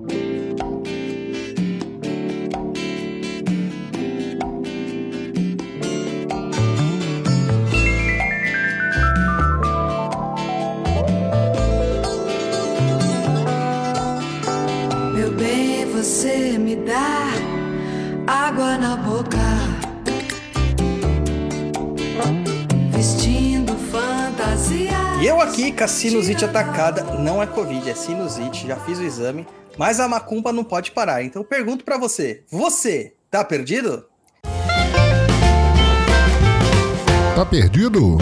Thank you. Eu aqui com a sinusite atacada, não é Covid, é sinusite, já fiz o exame, mas a macumba não pode parar. Então pergunto pra você, você tá perdido? Tá perdido?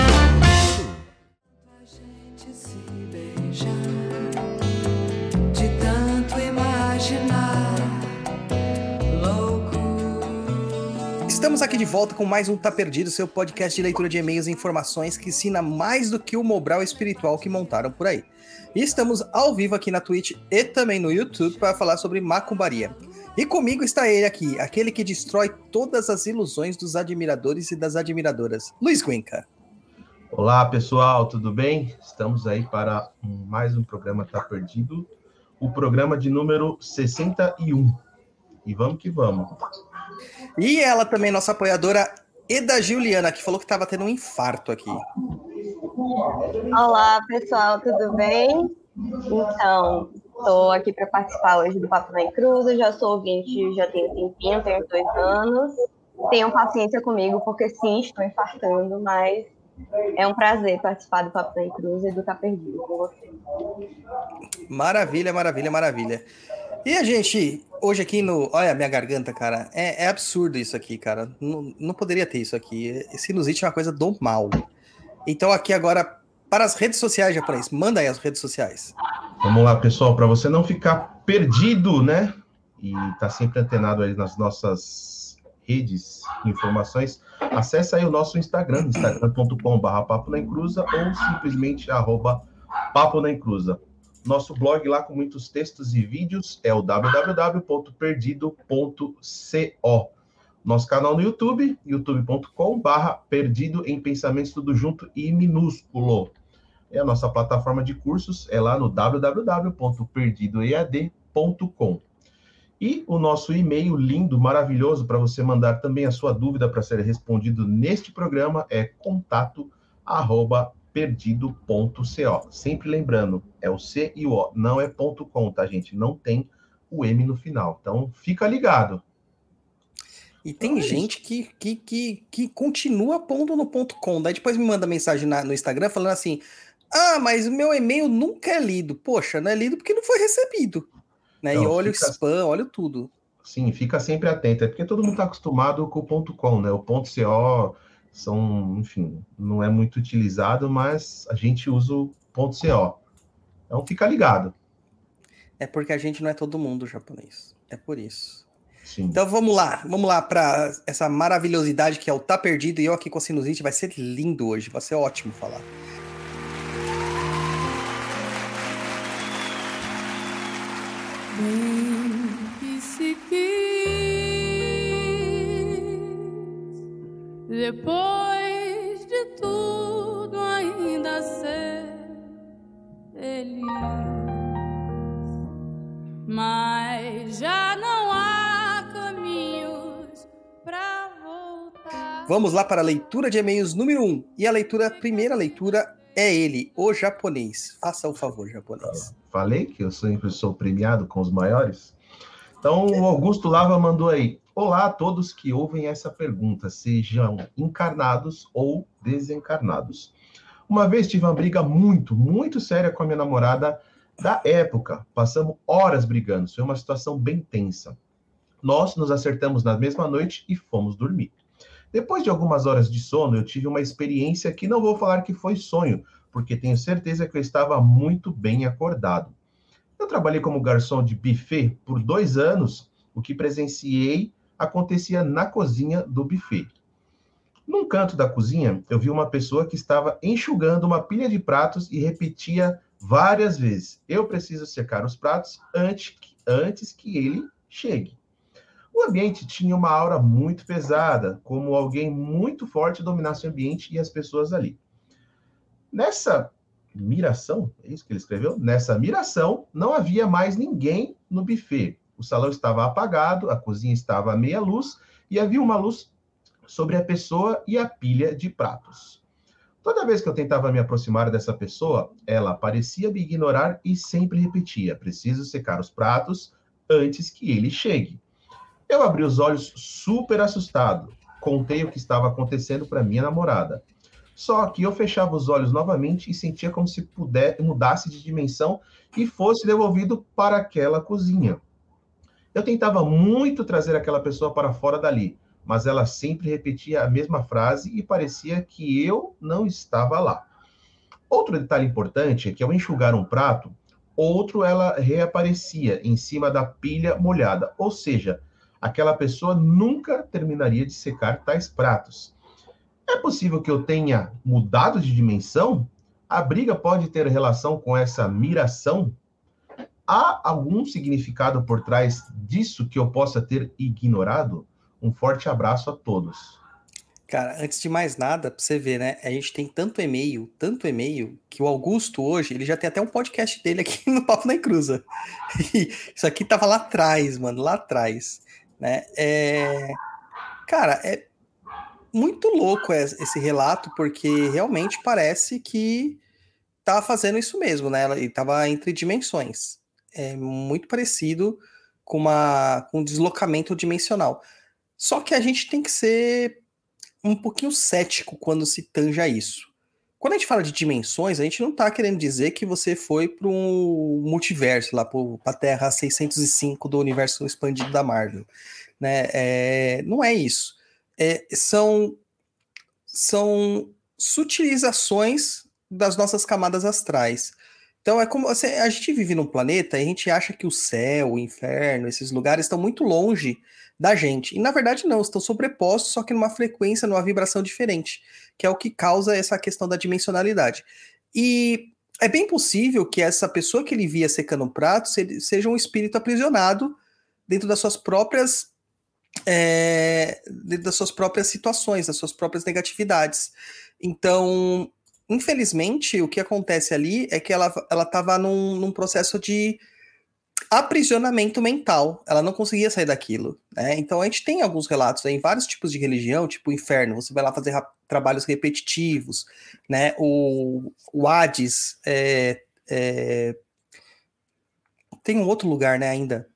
Estamos aqui de volta com mais um Tá Perdido, seu podcast de leitura de e-mails e informações que ensina mais do que o Mobral espiritual que montaram por aí. E estamos ao vivo aqui na Twitch e também no YouTube para falar sobre macumbaria. E comigo está ele aqui, aquele que destrói todas as ilusões dos admiradores e das admiradoras, Luiz Guenca. Olá pessoal, tudo bem? Estamos aí para mais um programa Tá Perdido, o programa de número 61. E vamos que vamos. E ela também, nossa apoiadora, Eda Juliana, que falou que estava tendo um infarto aqui. Olá, pessoal, tudo bem? Então, estou aqui para participar hoje do Papo na Encruza. Já sou ouvinte, já tenho tempinho, tenho dois anos. Tenham paciência comigo, porque sim, estou infartando, mas é um prazer participar do Papo na Encruza e do Tá Perdido com vocês. Maravilha, maravilha, maravilha. E a gente, hoje aqui no. Olha a minha garganta, cara. É, é absurdo isso aqui, cara. Não, não poderia ter isso aqui. Sinusite é uma coisa do mal. Então, aqui agora, para as redes sociais, japonês. Manda aí as redes sociais. Vamos lá, pessoal, para você não ficar perdido, né? E tá sempre antenado aí nas nossas redes informações, acesse aí o nosso Instagram, instagram.com.br papo na encruza ou simplesmente arroba papo na. Nosso blog lá com muitos textos e vídeos é o www.perdido.co. Nosso canal no YouTube, youtube.com barra perdido em pensamentos tudo junto e minúsculo. E a nossa plataforma de cursos é lá no www.perdidoead.com. E o nosso e-mail lindo, maravilhoso, para você mandar também a sua dúvida para ser respondido neste programa é contato arroba perdido.co. Sempre lembrando, é o C e o O, não é ponto .com, tá, gente? Não tem o M no final. Então, fica ligado. E tem gente que, que, que, que continua pondo no ponto .com. Daí depois me manda mensagem na- no Instagram falando assim: Ah, mas o meu e-mail nunca é lido. Poxa, não é lido porque não foi recebido. Né? e Não, olha fica- o spam, olha tudo. Sim, fica sempre atento. É porque todo mundo está acostumado com o ponto .com, né? O ponto .co são, enfim, não é muito utilizado, mas a gente usa o ponto .co. Então, fica ligado. É porque a gente não é todo mundo japonês. É por isso. Sim. Então vamos lá, vamos lá para essa maravilhosidade que é o Tá Perdido e eu aqui com a sinusite. Vai ser lindo hoje, vai ser ótimo falar. Vamos lá para a leitura de e-mails número 1. Um. E a leitura, a primeira leitura é ele, o japonês. Faça o favor, japonês. Falei que eu sempre sou premiado com os maiores. Então, o Augusto Lava mandou aí. Olá a todos que ouvem essa pergunta, sejam encarnados ou desencarnados. Uma vez tive uma briga muito, muito séria com a minha namorada da época. Passamos horas brigando. Foi uma situação bem tensa. Nós nos acertamos na mesma noite e fomos dormir. Depois de algumas horas de sono, eu tive uma experiência que não vou falar que foi sonho, porque tenho certeza que eu estava muito bem acordado. Eu trabalhei como garçom de buffet por dois anos. O que presenciei acontecia na cozinha do buffet. Num canto da cozinha, eu vi uma pessoa que estava enxugando uma pilha de pratos e repetia várias vezes: Eu preciso secar os pratos antes que, antes que ele chegue. O ambiente tinha uma aura muito pesada, como alguém muito forte dominasse o ambiente e as pessoas ali. Nessa miração, é isso que ele escreveu? Nessa miração, não havia mais ninguém no buffet. O salão estava apagado, a cozinha estava à meia luz e havia uma luz sobre a pessoa e a pilha de pratos. Toda vez que eu tentava me aproximar dessa pessoa, ela parecia me ignorar e sempre repetia: preciso secar os pratos antes que ele chegue. Eu abri os olhos super assustado. Contei o que estava acontecendo para minha namorada. Só que eu fechava os olhos novamente e sentia como se puder, mudasse de dimensão e fosse devolvido para aquela cozinha. Eu tentava muito trazer aquela pessoa para fora dali, mas ela sempre repetia a mesma frase e parecia que eu não estava lá. Outro detalhe importante é que ao enxugar um prato, outro ela reaparecia em cima da pilha molhada, ou seja, aquela pessoa nunca terminaria de secar tais pratos. É possível que eu tenha mudado de dimensão? A briga pode ter relação com essa miração? Há algum significado por trás disso que eu possa ter ignorado? Um forte abraço a todos. Cara, antes de mais nada, pra você ver, né? A gente tem tanto e-mail, tanto e-mail, que o Augusto hoje, ele já tem até um podcast dele aqui no Papo na Encruza. Isso aqui tava lá atrás, mano, lá atrás, né? É... Cara, é muito louco esse relato, porque realmente parece que tá fazendo isso mesmo, né? Ele tava entre dimensões. É muito parecido com, uma, com um deslocamento dimensional. Só que a gente tem que ser um pouquinho cético quando se tanja isso. Quando a gente fala de dimensões, a gente não está querendo dizer que você foi para um multiverso, lá para a Terra 605 do universo expandido da Marvel. Né? É, não é isso é, são, são sutilizações das nossas camadas astrais. Então é como assim, a gente vive num planeta e a gente acha que o céu, o inferno, esses lugares estão muito longe da gente. E na verdade não, estão sobrepostos, só que numa frequência, numa vibração diferente, que é o que causa essa questão da dimensionalidade. E é bem possível que essa pessoa que ele via secando um prato seja um espírito aprisionado dentro das suas próprias é, das suas próprias situações, das suas próprias negatividades. Então, infelizmente, o que acontece ali é que ela estava num, num processo de aprisionamento mental. Ela não conseguia sair daquilo. Né? Então a gente tem alguns relatos em vários tipos de religião, tipo o inferno, você vai lá fazer trabalhos repetitivos, né? O, o Hades é, é... tem um outro lugar, né, ainda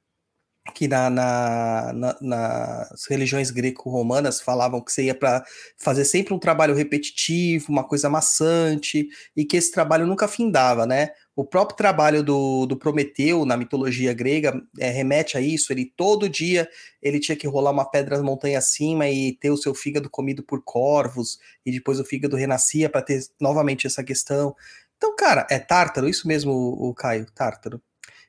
que na, na, na, nas religiões greco-romanas falavam que você ia para fazer sempre um trabalho repetitivo, uma coisa maçante, e que esse trabalho nunca findava, né? O próprio trabalho do, do Prometeu na mitologia grega é, remete a isso. Ele todo dia ele tinha que rolar uma pedra montanha acima e ter o seu fígado comido por corvos, e depois o fígado renascia para ter novamente essa questão. Então, cara, é Tártaro, isso mesmo, o Caio, Tártaro.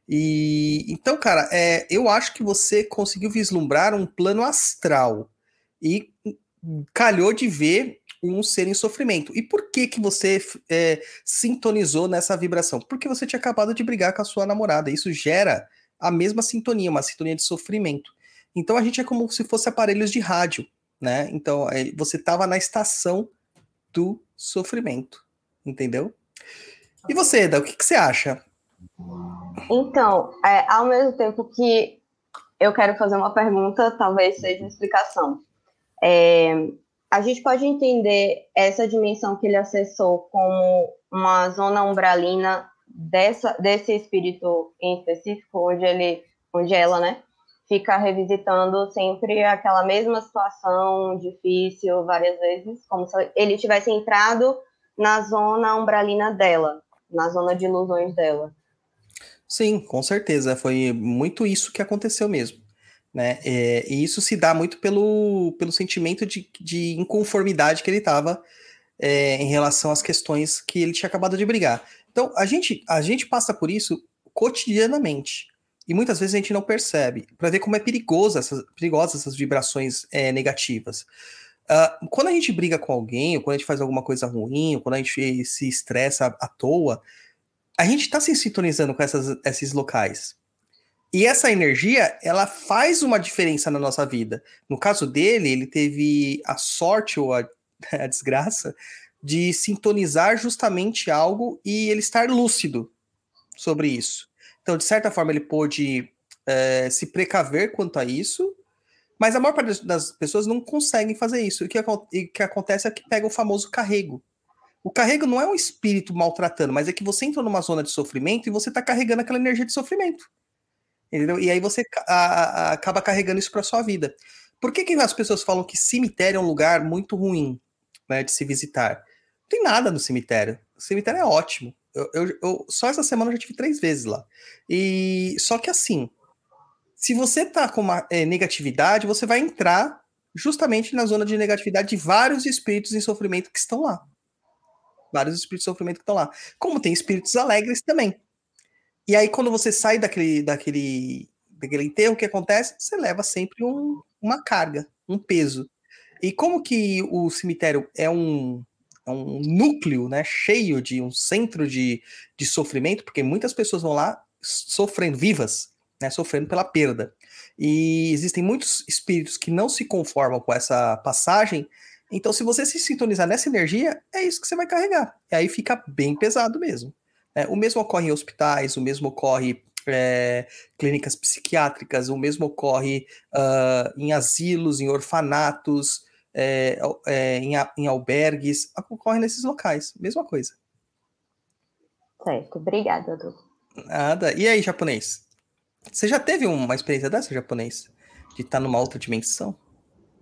E então, cara, é, eu acho que você conseguiu vislumbrar um plano astral e calhou de ver um ser em sofrimento. E por que que você é, sintonizou nessa vibração? Porque você tinha acabado de brigar com a sua namorada. Isso gera a mesma sintonia, uma sintonia de sofrimento. Então a gente é como se fosse aparelhos de rádio, né? Então é, você estava na estação do sofrimento, entendeu? E você, Eda, o que, que você acha? Então, é, ao mesmo tempo que eu quero fazer uma pergunta, talvez seja uma explicação. É, a gente pode entender essa dimensão que ele acessou como uma zona umbralina dessa, desse espírito em específico, onde ele, onde ela, né, fica revisitando sempre aquela mesma situação difícil várias vezes, como se ele tivesse entrado na zona umbralina dela, na zona de ilusões dela. Sim, com certeza. Foi muito isso que aconteceu mesmo. Né? É, e isso se dá muito pelo, pelo sentimento de, de inconformidade que ele estava é, em relação às questões que ele tinha acabado de brigar. Então, a gente, a gente passa por isso cotidianamente. E muitas vezes a gente não percebe, para ver como é perigoso essas, perigosas essas vibrações é, negativas. Uh, quando a gente briga com alguém, ou quando a gente faz alguma coisa ruim, ou quando a gente se estressa à toa, a gente está se sintonizando com essas, esses locais. E essa energia, ela faz uma diferença na nossa vida. No caso dele, ele teve a sorte ou a, a desgraça de sintonizar justamente algo e ele estar lúcido sobre isso. Então, de certa forma, ele pôde é, se precaver quanto a isso, mas a maior parte das pessoas não conseguem fazer isso. O que, e que acontece é que pega o famoso carrego. O carrego não é um espírito maltratando, mas é que você entra numa zona de sofrimento e você está carregando aquela energia de sofrimento. Entendeu? E aí você a, a, acaba carregando isso para sua vida. Por que, que as pessoas falam que cemitério é um lugar muito ruim né, de se visitar? Não tem nada no cemitério. O cemitério é ótimo. Eu, eu, eu, só essa semana eu já tive três vezes lá. E só que assim, se você tá com uma é, negatividade, você vai entrar justamente na zona de negatividade de vários espíritos em sofrimento que estão lá. Vários espíritos de sofrimento que estão lá. Como tem espíritos alegres também. E aí, quando você sai daquele, daquele, daquele enterro, o que acontece? Você leva sempre um, uma carga, um peso. E como que o cemitério é um, é um núcleo né, cheio de um centro de, de sofrimento, porque muitas pessoas vão lá sofrendo, vivas, né, sofrendo pela perda. E existem muitos espíritos que não se conformam com essa passagem. Então, se você se sintonizar nessa energia, é isso que você vai carregar. E aí fica bem pesado mesmo. É, o mesmo ocorre em hospitais, o mesmo ocorre é, clínicas psiquiátricas, o mesmo ocorre uh, em asilos, em orfanatos, é, é, em, em, albergues, ocorre nesses locais, mesma coisa. Certo, obrigada, Edu. Nada. E aí, japonês? Você já teve uma experiência dessa, japonês? De estar numa outra dimensão?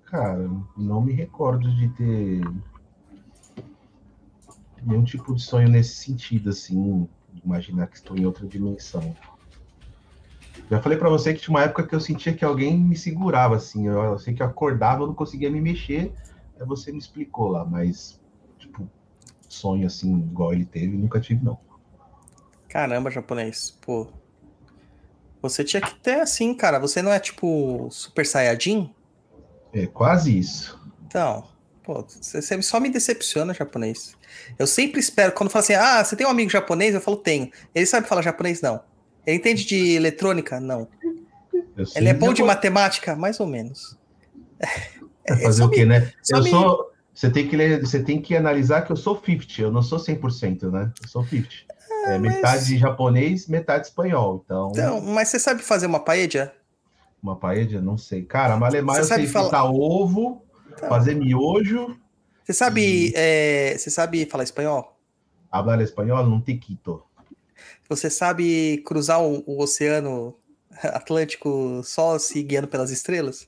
Cara, não me recordo de ter nenhum tipo de sonho nesse sentido, assim, imaginar que estou em outra dimensão. Já falei para você que tinha uma época que eu sentia que alguém me segurava, assim, eu, eu sei que eu acordava, eu não conseguia me mexer, aí você me explicou lá, mas, tipo, sonho assim, igual ele teve, nunca tive, não. Caramba, japonês, pô. Você tinha que ter assim, cara, você não é tipo Super Saiyajin? É, quase isso. Então, pô, você só me decepciona, japonês. Eu sempre espero, quando fala assim, ah, você tem um amigo japonês? Eu falo, tenho. Ele sabe falar japonês? Não. Ele entende de eletrônica? Não. Ele é bom de matemática? Mais ou menos. É, fazer o quê, né? Eu me... sou. Você tem, que ler, você tem que analisar que eu sou 50, eu não sou 100%, né? Eu sou 50. É, é mas... metade japonês, metade espanhol. Então... então, mas você sabe fazer uma paella? Uma paella? Não sei. Cara, malemar eu sei falar... fritar ovo, então... fazer miojo. Você sabe, e... é, você sabe falar espanhol? Hablar espanhol não te quito. Você sabe cruzar o, o, oceano Atlântico só se guiando pelas estrelas?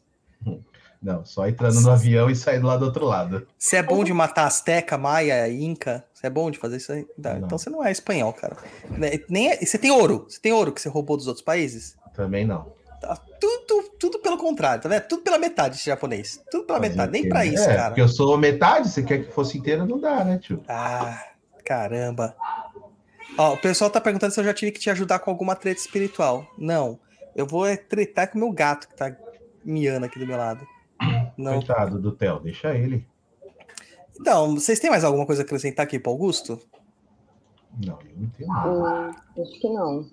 Não, só entrando no avião e saindo lá do outro lado. Você é bom de matar Azteca, Maia, Inca? Você é bom de fazer isso aí? Então você não é espanhol, cara. Né, nem é... Você tem ouro? Você tem ouro que você roubou dos outros países? Também não. Tá tudo, tudo pelo contrário, tá vendo? Tudo pela metade esse japonês. Tudo pela Fazer metade, nem pra isso, é, cara. Porque eu sou metade, você quer que fosse inteira, não dá, né, tio? Ah, caramba. Ó, o pessoal tá perguntando se eu já tive que te ajudar com alguma treta espiritual. Não. Eu vou é tretar com o meu gato que tá miando aqui do meu lado. Não. Coitado do Theo, deixa ele. Então, vocês têm mais alguma coisa a acrescentar aqui para Augusto? Não, eu não tenho nada. Hum, acho que não.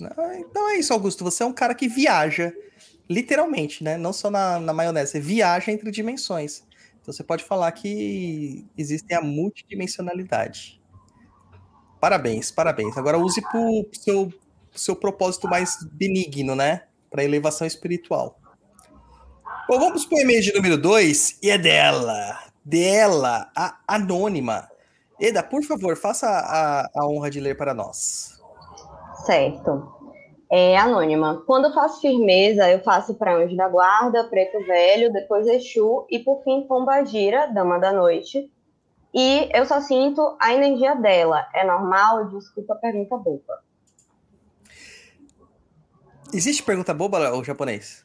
Então é isso, Augusto. Você é um cara que viaja, literalmente, né? Não só na, na maionese, você viaja entre dimensões. Então você pode falar que existe a multidimensionalidade. Parabéns, parabéns. Agora use para o seu, seu propósito mais benigno, né? Para elevação espiritual. Bom, vamos para o e-mail de número 2 e é dela. Dela, a anônima. Eda, por favor, faça a, a honra de ler para nós. Certo. É anônima. Quando eu faço firmeza, eu faço para Anjo da Guarda, Preto Velho, depois Exu e por fim Pombagira, Dama da Noite. E eu só sinto a energia dela. É normal? Desculpa a pergunta boba. Existe pergunta boba, o japonês?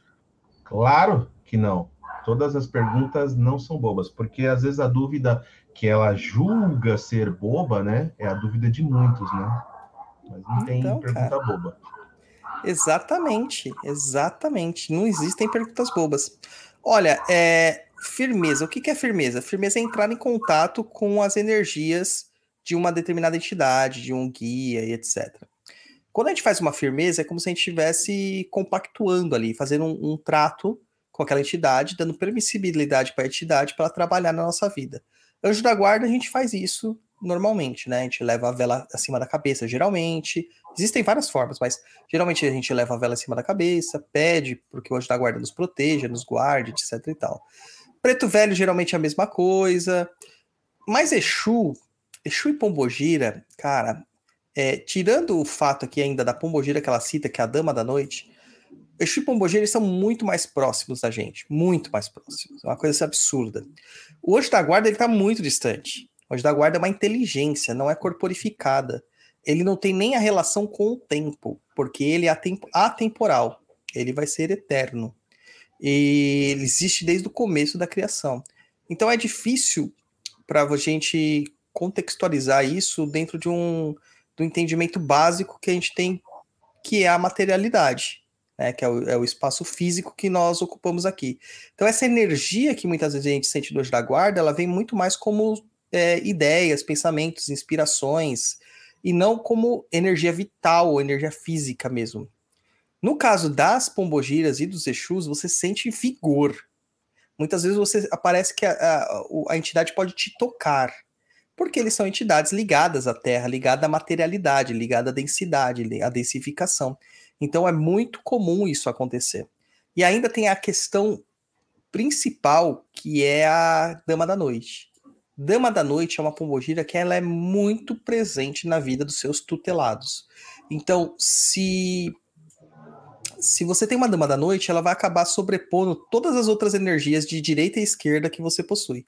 Claro que não. Todas as perguntas não são bobas, porque às vezes a dúvida que ela julga ser boba, né, é a dúvida de muitos, né? Mas não tem então, pergunta cara. boba. Exatamente, exatamente. Não existem perguntas bobas. Olha, é, firmeza. O que, que é firmeza? Firmeza é entrar em contato com as energias de uma determinada entidade, de um guia e etc. Quando a gente faz uma firmeza, é como se a gente estivesse compactuando ali, fazendo um, um trato com aquela entidade, dando permissibilidade para a entidade para trabalhar na nossa vida. Anjo da guarda, a gente faz isso normalmente, né? A gente leva a vela acima da cabeça, geralmente. Existem várias formas, mas geralmente a gente leva a vela acima da cabeça, pede porque o anjo da guarda nos proteja, nos guarde, etc e tal. Preto velho geralmente é a mesma coisa. Mas Exu, Exu e Pombogira, cara, é, tirando o fato aqui ainda da Pombogira que ela cita, que é a dama da noite, Exu e Pombogira são muito mais próximos da gente, muito mais próximos. É uma coisa absurda. O anjo da guarda ele tá muito distante. O anjo da guarda é uma inteligência, não é corporificada. Ele não tem nem a relação com o tempo, porque ele é atemporal. Ele vai ser eterno. E ele existe desde o começo da criação. Então é difícil para a gente contextualizar isso dentro de um do entendimento básico que a gente tem, que é a materialidade, né, que é o, é o, espaço físico que nós ocupamos aqui. Então, essa energia que muitas vezes a gente sente do da guarda, ela vem muito mais como é, ideias, pensamentos, inspirações, e não como energia vital, energia física mesmo. No caso das pombogiras e dos Exus, você sente vigor. Muitas vezes você aparece que a, a, a entidade pode te tocar porque eles são entidades ligadas à Terra, ligadas à materialidade, ligadas à densidade, à densificação. Então é muito comum isso acontecer. E ainda tem a questão principal, que é a Dama da Noite. Dama da Noite é uma pombogira que ela é muito presente na vida dos seus tutelados. Então, se se você tem uma Dama da Noite, ela vai acabar sobrepondo todas as outras energias de direita e esquerda que você possui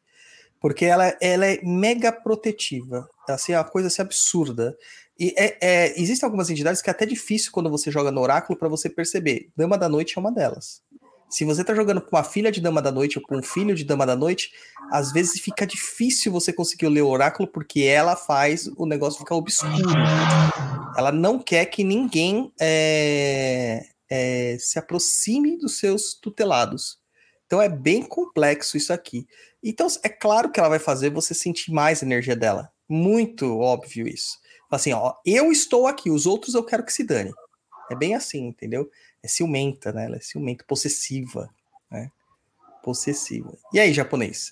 porque ela, ela é mega protetiva. Assim, é uma coisa assim, absurda. E é, é, existem algumas entidades que é até difícil quando você joga no oráculo para você perceber. Dama da Noite é uma delas. Se você tá jogando com uma filha de Dama da Noite ou com um filho de Dama da Noite, às vezes fica difícil você conseguir ler o oráculo porque ela faz o negócio ficar obscuro. Ela não quer que ninguém é, é, se aproxime dos seus tutelados. Então é bem complexo isso aqui. Então, é claro que ela vai fazer você sentir mais energia dela. Muito óbvio isso. Assim, ó, eu estou aqui, os outros eu quero que se dane. É bem assim, entendeu? É ciumenta, né? Ela é ciumenta, possessiva, né? Possessiva. E aí, japonês?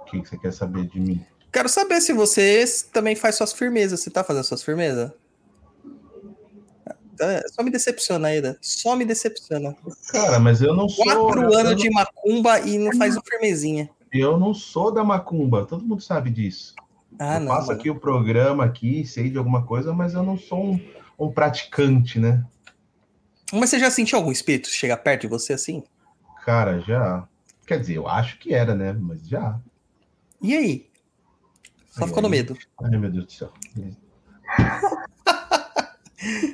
O que você quer saber de mim? Quero saber se você também faz suas firmezas. Você tá fazendo suas firmezas? É, só me decepciona, Aida. Só me decepciona. Cara, mas eu não sou. Quatro anos de macumba e não faz um firmezinha. Eu não sou da macumba, todo mundo sabe disso. Ah, eu não, faço mano. aqui o programa aqui, sei de alguma coisa, mas eu não sou um, um praticante, né? Mas você já sentiu algum espírito chegar perto de você assim? Cara, já. Quer dizer, eu acho que era, né? Mas já. E aí? Só ficou no medo. Ai, meu Deus do céu.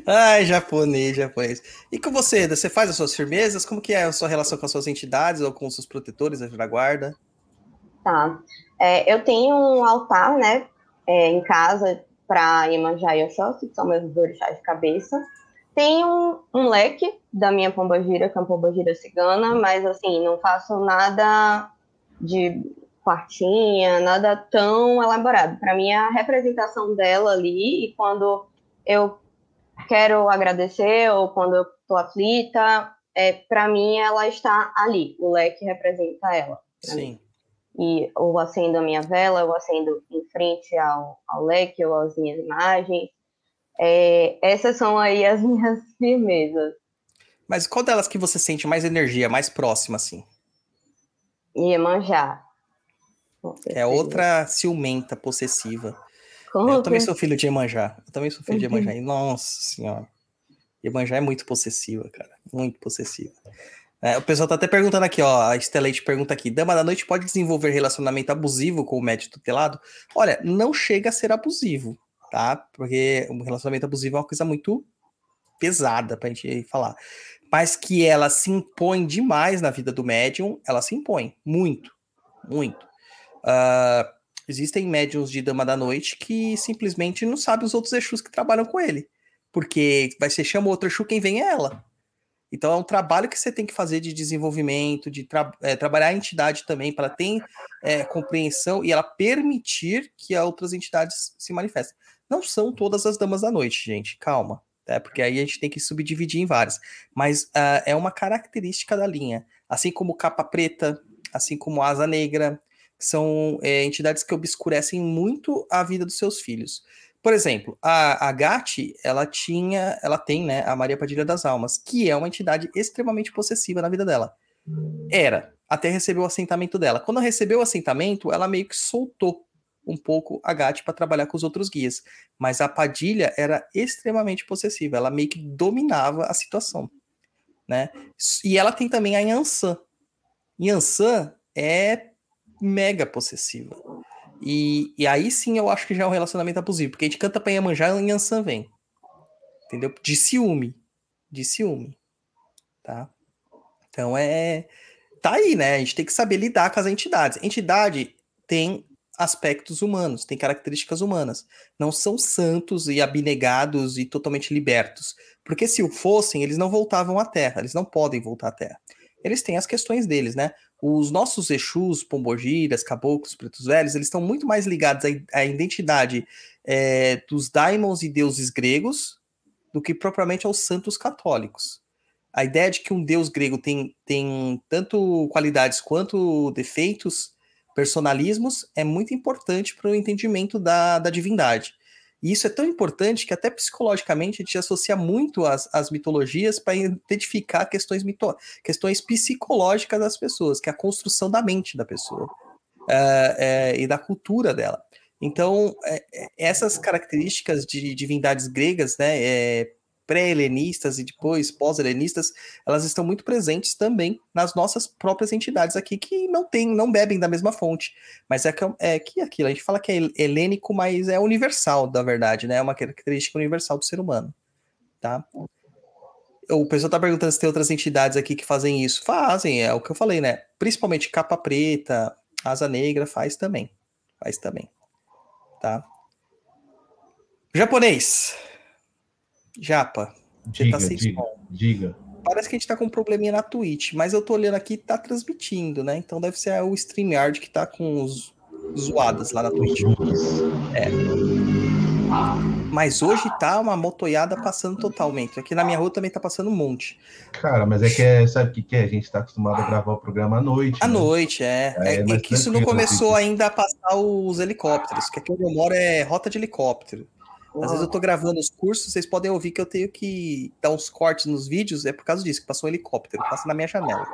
Ai, japonês, japonês. E com você, você faz as suas firmezas? Como que é a sua relação com as suas entidades ou com os seus protetores da guarda? Tá. É, eu tenho um altar, né, é, em casa para Iemanjá e Oxóssi, que são meus orixás de cabeça. Tem um, um, leque da minha pombogira, que é uma pombogira cigana, mas assim, não faço nada de quartinha, nada tão elaborado. Para mim, é a representação dela ali, e quando eu quero agradecer ou quando eu estou aflita, é, para mim ela está ali, o leque representa ela. Sim. E eu acendo a minha vela, eu acendo em frente ao, ao leque ou às minhas imagens. É, essas são aí as minhas firmezas. Mas qual delas que você sente mais energia, mais próxima, assim? Iemanjá. É outra ciumenta, possessiva. Eu também sou filho de Iemanjá. Eu também sou filho de Iemanjá. E, nossa senhora. Iemanjá é muito possessiva, cara. Muito possessiva. É, o pessoal tá até perguntando aqui, ó. A Estelete pergunta aqui: Dama da Noite pode desenvolver relacionamento abusivo com o médico tutelado? Olha, não chega a ser abusivo, tá? Porque o relacionamento abusivo é uma coisa muito pesada pra gente falar. Mas que ela se impõe demais na vida do médium, ela se impõe. Muito. Muito. Uh, Existem médiums de Dama da Noite que simplesmente não sabem os outros Exus que trabalham com ele. Porque vai ser chama outro Exu, quem vem é ela. Então é um trabalho que você tem que fazer de desenvolvimento, de tra é, trabalhar a entidade também para ter é, compreensão e ela permitir que outras entidades se manifestem. Não são todas as damas da noite, gente, calma. É, porque aí a gente tem que subdividir em várias. Mas uh, é uma característica da linha. Assim como capa preta, assim como asa negra, são é, entidades que obscurecem muito a vida dos seus filhos. Por exemplo, a, a Gatti, ela tinha, ela tem, né, a Maria Padilha das Almas, que é uma entidade extremamente possessiva na vida dela. Era, até receber o assentamento dela. Quando recebeu o assentamento, ela meio que soltou um pouco a Gatti para trabalhar com os outros guias. Mas a Padilha era extremamente possessiva, ela meio que dominava a situação, né? E ela tem também a Yansan. Yansan é mega possessiva. E, e aí sim eu acho que já é um relacionamento abusivo, porque a gente canta pra Yamanjá e Yansan vem. Entendeu? De ciúme. De ciúme. Tá? Então é. Tá aí, né? A gente tem que saber lidar com as entidades. entidade tem aspectos humanos, tem características humanas. Não são santos e abnegados e totalmente libertos. Porque se o fossem, eles não voltavam à Terra. Eles não podem voltar à Terra. Eles têm as questões deles, né? Os nossos Exus, Pombogiras, Caboclos, Pretos Velhos, eles estão muito mais ligados à, à identidade é, dos daimons e deuses gregos do que propriamente aos santos católicos. A ideia de que um deus grego tem, tem tanto qualidades quanto defeitos, personalismos, é muito importante para o entendimento da, da divindade. E isso é tão importante que até psicologicamente a gente associa muito as, as mitologias para identificar questões, mito, questões psicológicas das pessoas, que é a construção da mente da pessoa é, é, e da cultura dela. Então, é, é essas características de divindades gregas, né, é, pré-helenistas e depois pós-helenistas, elas estão muito presentes também nas nossas próprias entidades aqui, que não tem, não bebem da mesma fonte. Mas é que, é que aquilo, a gente fala que é helênico, mas é universal, da verdade, né? É uma característica universal do ser humano. Tá? O pessoal tá perguntando se tem outras entidades aqui que fazem isso. Fazem, é o que eu falei, né? Principalmente capa preta, asa negra, faz também. Faz também. Tá? Japonês. Japa, você diga, tá sem diga, som. Diga. Parece que a gente tá com um probleminha na Twitch, mas eu tô olhando aqui tá transmitindo, né? Então deve ser o StreamYard que tá com os zoadas lá na Twitch. É. Mas hoje tá uma motoiada passando totalmente. Aqui na minha rua também tá passando um monte. Cara, mas é que é, sabe o que, que é? A gente tá acostumado a gravar o programa à noite. À né? noite, é. É, É, é mas que isso não começou assim. ainda a passar os helicópteros, que aqui onde eu moro é rota de helicóptero. Às vezes eu tô gravando os cursos, vocês podem ouvir que eu tenho que dar uns cortes nos vídeos, é por causa disso, que passou um helicóptero, passa na minha janela.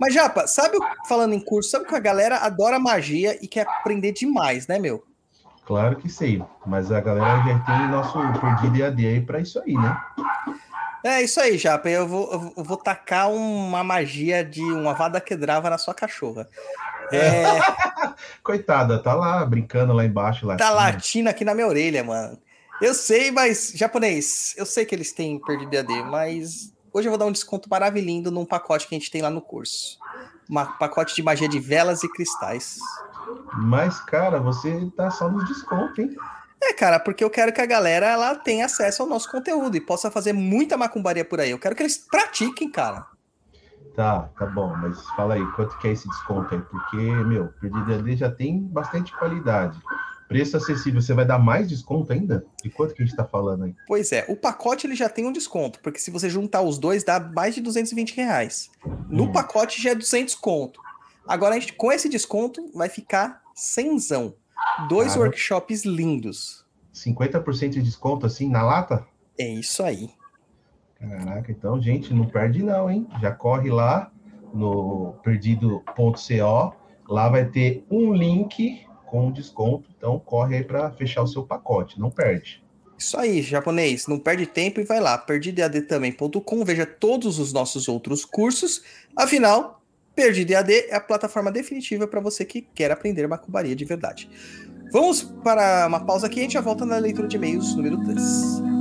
Mas, Japa, sabe, o- falando em curso, sabe que a galera adora magia e quer aprender demais, né, meu? Claro que sei, mas a galera já tem nosso perdido EAD aí pra isso aí, né? É isso aí, Japa, eu vou, eu vou- tacar uma magia de uma vada quedrava na sua cachorra. É, Coitada, tá lá brincando lá embaixo. Lá tá latindo aqui na minha orelha, mano. Eu sei, mas, japonês, eu sei que eles têm perdido EAD, mas hoje eu vou dar um desconto maravilhoso num pacote que a gente tem lá no curso. Um pacote de magia de velas e cristais. Mas, cara, você tá só nos descontos, hein? É, cara, porque eu quero que a galera ela tenha acesso ao nosso conteúdo e possa fazer muita macumbaria por aí. Eu quero que eles pratiquem, cara. Tá, tá bom, mas fala aí, quanto que é esse desconto aí? Porque, meu, perdido EAD já tem bastante qualidade. Preço acessível, você vai dar mais desconto ainda? De quanto que a gente tá falando aí? Pois é, o pacote ele já tem um desconto, porque se você juntar os dois dá mais de 220 reais. No Hum. pacote já é 200 conto. Agora, a gente, com esse desconto, vai ficar cenzão. Dois Cara. workshops lindos. 50% de desconto assim na lata? É isso aí. Caraca, então, gente, não perde não, hein? Já corre lá no perdido.co, lá vai ter um link com desconto, então corre aí para fechar o seu pacote, não perde. Isso aí, japonês. Não perde tempo e vai lá, perdidoeadtambém.com, veja todos os nossos outros cursos. Afinal, Perdido EAD é a plataforma definitiva para você que quer aprender macumbaria de verdade. Vamos para uma pausa aqui e a gente já volta na leitura de e-mails número 3.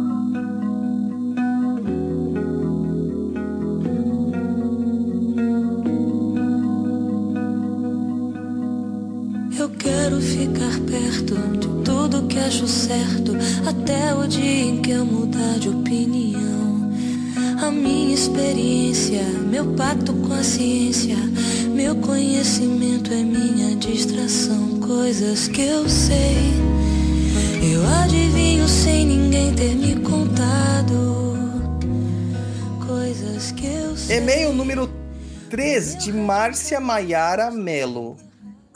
De tudo que acho certo, até o dia em que eu mudar de opinião. A minha experiência, meu pacto com a ciência, meu conhecimento é minha distração. Coisas que eu sei, eu adivinho sem ninguém ter me contado. Coisas que eu sei. E-mail número 3 de Márcia Maiara Melo.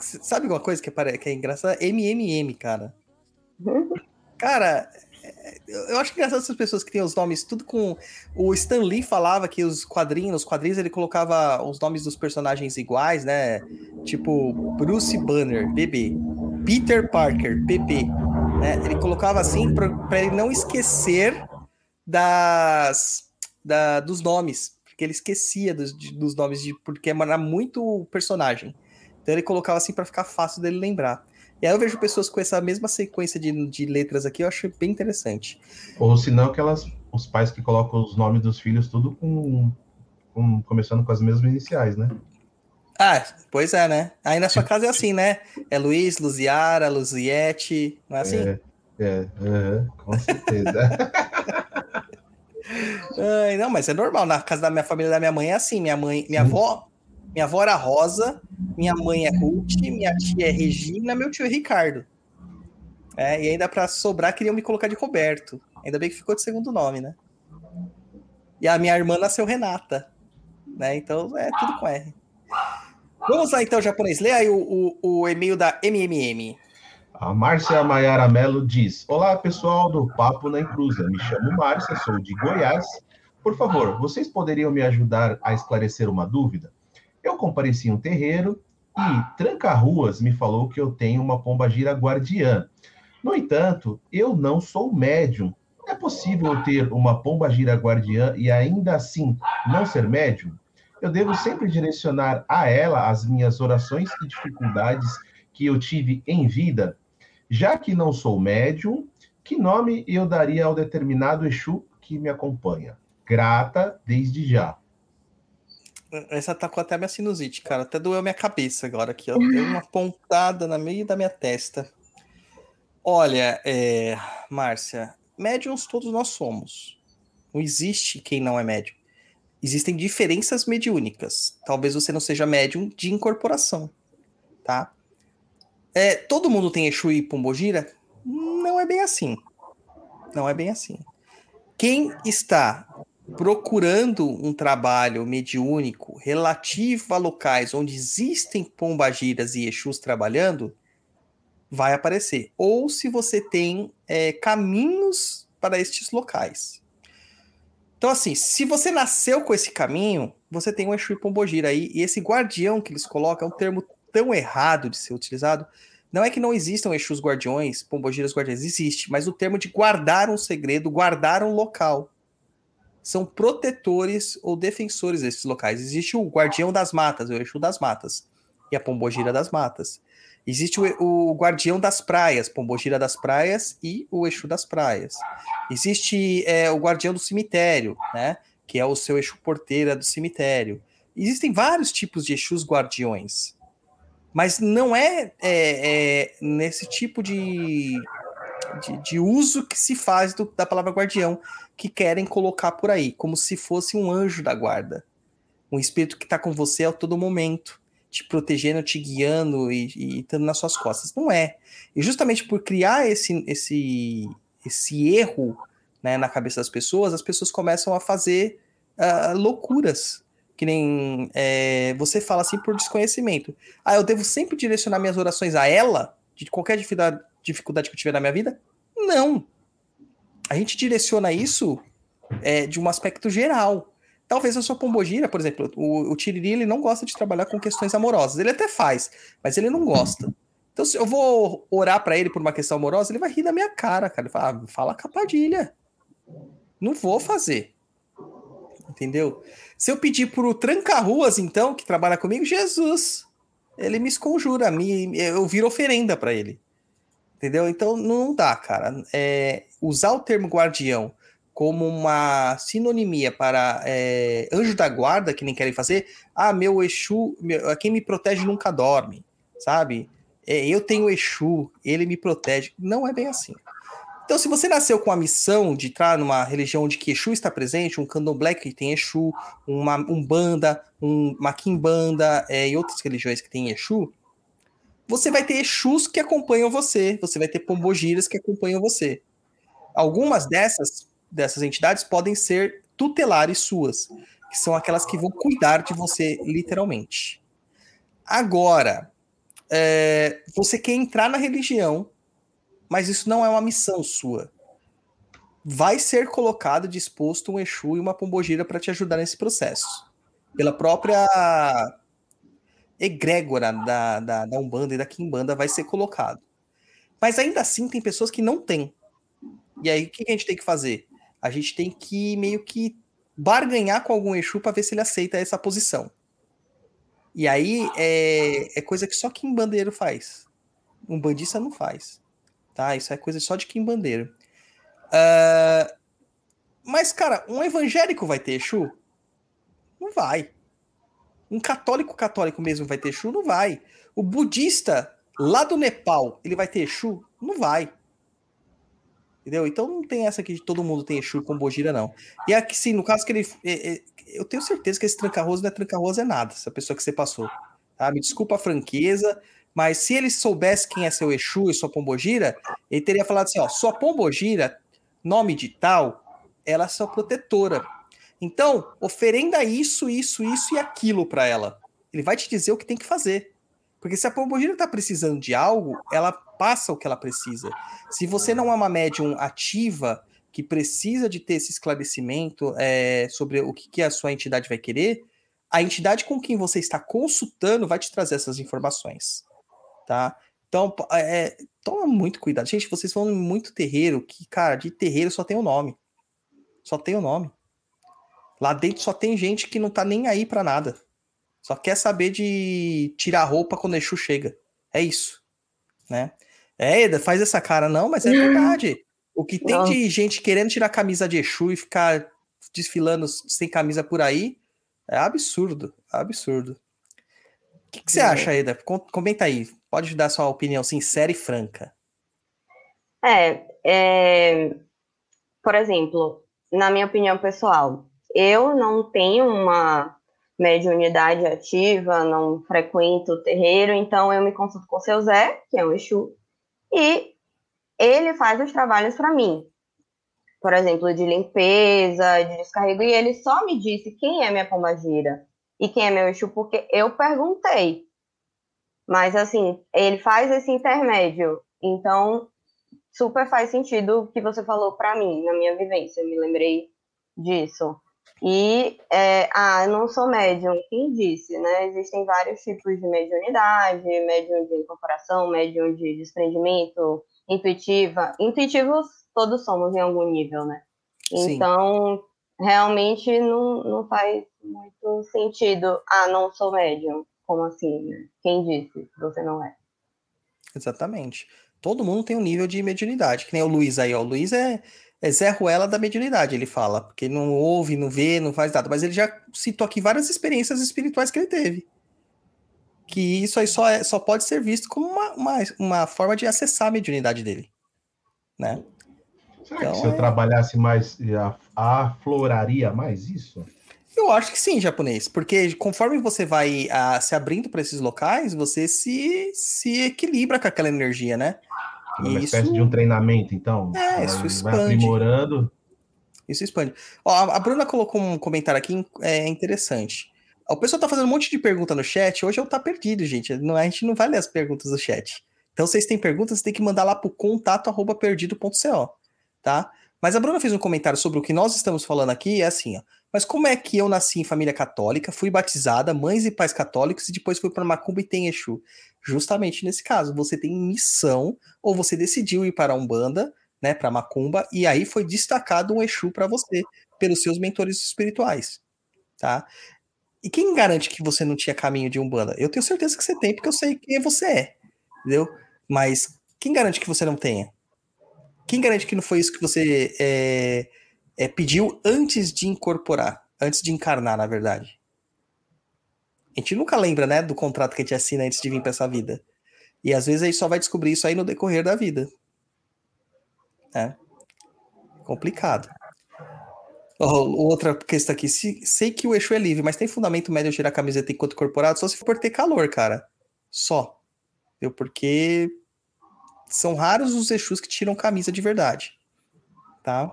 Sabe uma coisa que é, que é engraçada? MMM, cara. Cara, eu acho engraçado essas pessoas que têm os nomes tudo com. O Stan Lee falava que os quadrinhos, nos quadrinhos ele colocava os nomes dos personagens iguais, né? Tipo Bruce Banner, BB. Peter Parker, PP. Né? Ele colocava assim para ele não esquecer das, da, dos nomes. Porque ele esquecia dos, dos nomes, de, porque era muito personagem. Então ele colocava assim para ficar fácil dele lembrar. E aí eu vejo pessoas com essa mesma sequência de, de letras aqui, eu acho bem interessante. Ou se não, aquelas, os pais que colocam os nomes dos filhos tudo com, com começando com as mesmas iniciais, né? Ah, pois é, né? Aí na sua casa é assim, né? É Luiz, Luziara, Luziette, não é assim? É, é, é com certeza. Ai, não, mas é normal. Na casa da minha família da minha mãe é assim. Minha mãe, minha avó, minha avó era Rosa, minha mãe é Ruth, minha tia é Regina, meu tio é Ricardo. É, e ainda para sobrar queriam me colocar de Roberto. Ainda bem que ficou de segundo nome, né? E a minha irmã nasceu Renata, né? Então é tudo com R. Vamos lá então, japonês. Lê aí o, o, o e-mail da MMM. A Márcia Maiara Mello diz: Olá, pessoal do Papo na Encruza. Me chamo Márcia, sou de Goiás. Por favor, vocês poderiam me ajudar a esclarecer uma dúvida? Eu compareci em um terreiro e Tranca-Ruas me falou que eu tenho uma pomba gira guardiã. No entanto, eu não sou médium. É possível ter uma pomba gira guardiã e ainda assim não ser médium? Eu devo sempre direcionar a ela as minhas orações e dificuldades que eu tive em vida? Já que não sou médium, que nome eu daria ao determinado Exu que me acompanha? Grata desde já. Essa atacou até minha sinusite, cara. Até doeu minha cabeça agora aqui. Ó. Deu uma pontada no meio da minha testa. Olha, é... Márcia, médiums todos nós somos. Não existe quem não é médium. Existem diferenças mediúnicas. Talvez você não seja médium de incorporação, tá? É, todo mundo tem Exu e Pombogira? Não é bem assim. Não é bem assim. Quem está procurando um trabalho mediúnico relativo a locais onde existem pombagiras e exus trabalhando, vai aparecer. Ou se você tem é, caminhos para estes locais. Então, assim, se você nasceu com esse caminho, você tem um Exu e Pombogira aí, e esse guardião que eles colocam é um termo tão errado de ser utilizado. Não é que não existam Exus guardiões, Pombogiras guardiões, existe, mas o termo de guardar um segredo, guardar um local são protetores ou defensores desses locais. Existe o guardião das matas, o Exu das matas, e a pombogira das matas. Existe o, o guardião das praias, pombogira das praias e o Exu das praias. Existe é, o guardião do cemitério, né? Que é o seu Exu porteira do cemitério. Existem vários tipos de Exus guardiões. Mas não é, é, é nesse tipo de, de, de, uso que se faz do, da palavra guardião que querem colocar por aí, como se fosse um anjo da guarda. Um espírito que está com você a todo momento, te protegendo, te guiando e, e estando nas suas costas. Não é. E justamente por criar esse, esse, esse erro né, na cabeça das pessoas, as pessoas começam a fazer uh, loucuras. Que nem é, você fala assim por desconhecimento. Ah, eu devo sempre direcionar minhas orações a ela, de qualquer dificuldade, dificuldade que eu tiver na minha vida? Não a gente direciona isso é, de um aspecto geral. Talvez a sua pombogira, por exemplo, o, o Tiriri ele não gosta de trabalhar com questões amorosas. Ele até faz, mas ele não gosta. Então, se eu vou orar para ele por uma questão amorosa, ele vai rir da minha cara, cara. Ele fala, ah, fala com a Padilha. Não vou fazer. Entendeu? Se eu pedir pro Tranca-Ruas, então, que trabalha comigo, Jesus, ele me esconjura, me, eu viro oferenda para ele. Entendeu? Então não dá, cara. É, usar o termo guardião como uma sinonimia para é, anjo da guarda, que nem querem fazer, ah, meu Exu, meu, quem me protege nunca dorme, sabe? É, eu tenho Exu, ele me protege. Não é bem assim. Então, se você nasceu com a missão de entrar numa religião onde que Exu está presente, um candomblé que tem Exu, uma Umbanda, um Maquimbanda é, e outras religiões que tem Exu, você vai ter Exus que acompanham você, você vai ter Pombogiras que acompanham você. Algumas dessas, dessas entidades podem ser tutelares suas, que são aquelas que vão cuidar de você literalmente. Agora, é, você quer entrar na religião, mas isso não é uma missão sua. Vai ser colocado, disposto um Exu e uma Pombogira para te ajudar nesse processo. Pela própria egrégora da, da, da Umbanda e da Kimbanda vai ser colocado. Mas ainda assim tem pessoas que não têm. E aí o que a gente tem que fazer? A gente tem que meio que barganhar com algum Exu para ver se ele aceita essa posição. E aí é, é coisa que só Kim Bandeiro faz. Um bandista não faz. Tá? Isso é coisa só de Kim Bandeiro. Uh, mas, cara, um evangélico vai ter Exu? Não vai. Um católico católico mesmo vai ter Exu? Não vai. O budista lá do Nepal, ele vai ter Exu? Não vai. Entendeu? Então não tem essa que todo mundo tem Exu com Bogira, não. E aqui, sim, no caso que ele. É, é, eu tenho certeza que esse tranca-rosa não é tranca-rosa, é nada, essa pessoa que você passou. Tá? Me desculpa a franqueza, mas se ele soubesse quem é seu Exu e sua Pombogira, ele teria falado assim: ó, sua Pombogira, nome de tal, ela é sua protetora. Então, oferenda isso, isso, isso e aquilo para ela. Ele vai te dizer o que tem que fazer. Porque se a Pombogira está precisando de algo, ela passa o que ela precisa. Se você não é uma médium ativa que precisa de ter esse esclarecimento é, sobre o que, que a sua entidade vai querer, a entidade com quem você está consultando vai te trazer essas informações, tá? Então, é, toma muito cuidado. Gente, vocês vão muito terreiro, que, cara, de terreiro só tem o nome. Só tem o nome. Lá dentro só tem gente que não tá nem aí para nada. Só quer saber de tirar roupa quando o Exu chega. É isso. Né? É, Eda, faz essa cara. Não, mas é verdade. O que tem não. de gente querendo tirar a camisa de Exu e ficar desfilando sem camisa por aí é absurdo. Absurdo. O que, que você é. acha, Eda? Comenta aí. Pode dar sua opinião sincera e franca. É, é, por exemplo, na minha opinião pessoal, eu não tenho uma mediunidade ativa, não frequento o terreiro, então eu me consulto com o seu Zé, que é um Exu, e ele faz os trabalhos para mim. Por exemplo, de limpeza, de descarrego, e ele só me disse quem é minha pombagira e quem é meu Exu, porque eu perguntei. Mas, assim, ele faz esse intermédio, então super faz sentido o que você falou para mim, na minha vivência, eu me lembrei disso. E, é, ah, eu não sou médium, quem disse, né? Existem vários tipos de mediunidade, médium de incorporação, médium de desprendimento, intuitiva. Intuitivos todos somos em algum nível, né? Então, Sim. realmente não, não faz muito sentido, ah, não sou médium. Como assim, né? Quem disse você não é? Exatamente. Todo mundo tem um nível de mediunidade, que nem o Luiz aí, ó. O Luiz é é Zé Ruela da mediunidade, ele fala, porque não ouve, não vê, não faz nada, mas ele já citou aqui várias experiências espirituais que ele teve. Que isso aí só, é, só pode ser visto como uma, uma, uma forma de acessar a mediunidade dele. Né? Será então, que se eu é... trabalhasse mais, afloraria mais isso? Eu acho que sim, japonês, porque conforme você vai uh, se abrindo para esses locais, você se, se equilibra com aquela energia, né? Uma isso... espécie de um treinamento, então. É, isso expande. Vai aprimorando. Isso expande. Ó, a Bruna colocou um comentário aqui é interessante. O pessoal tá fazendo um monte de pergunta no chat. Hoje eu tá perdido, gente. A gente não vai ler as perguntas do chat. Então, vocês têm perguntas, têm que mandar lá pro contato arroba perdido.co, tá? Mas a Bruna fez um comentário sobre o que nós estamos falando aqui, é assim, ó. Mas como é que eu nasci em família católica, fui batizada, mães e pais católicos, e depois fui para Macumba e tem Exu? Justamente nesse caso, você tem missão, ou você decidiu ir para a Umbanda, né, para Macumba, e aí foi destacado um Exu para você, pelos seus mentores espirituais, tá? E quem garante que você não tinha caminho de Umbanda? Eu tenho certeza que você tem, porque eu sei quem você é, entendeu? Mas quem garante que você não tenha? Quem garante que não foi isso que você é, é, pediu antes de incorporar, antes de encarnar, na verdade? A gente nunca lembra, né, do contrato que a gente assina antes de vir para essa vida. E às vezes a gente só vai descobrir isso aí no decorrer da vida. É. Complicado. Outra questão aqui. Se, sei que o eixo é livre, mas tem fundamento médio tirar a camiseta enquanto corporado só se for ter calor, cara. Só. Porque são raros os Exus que tiram camisa de verdade. Tá?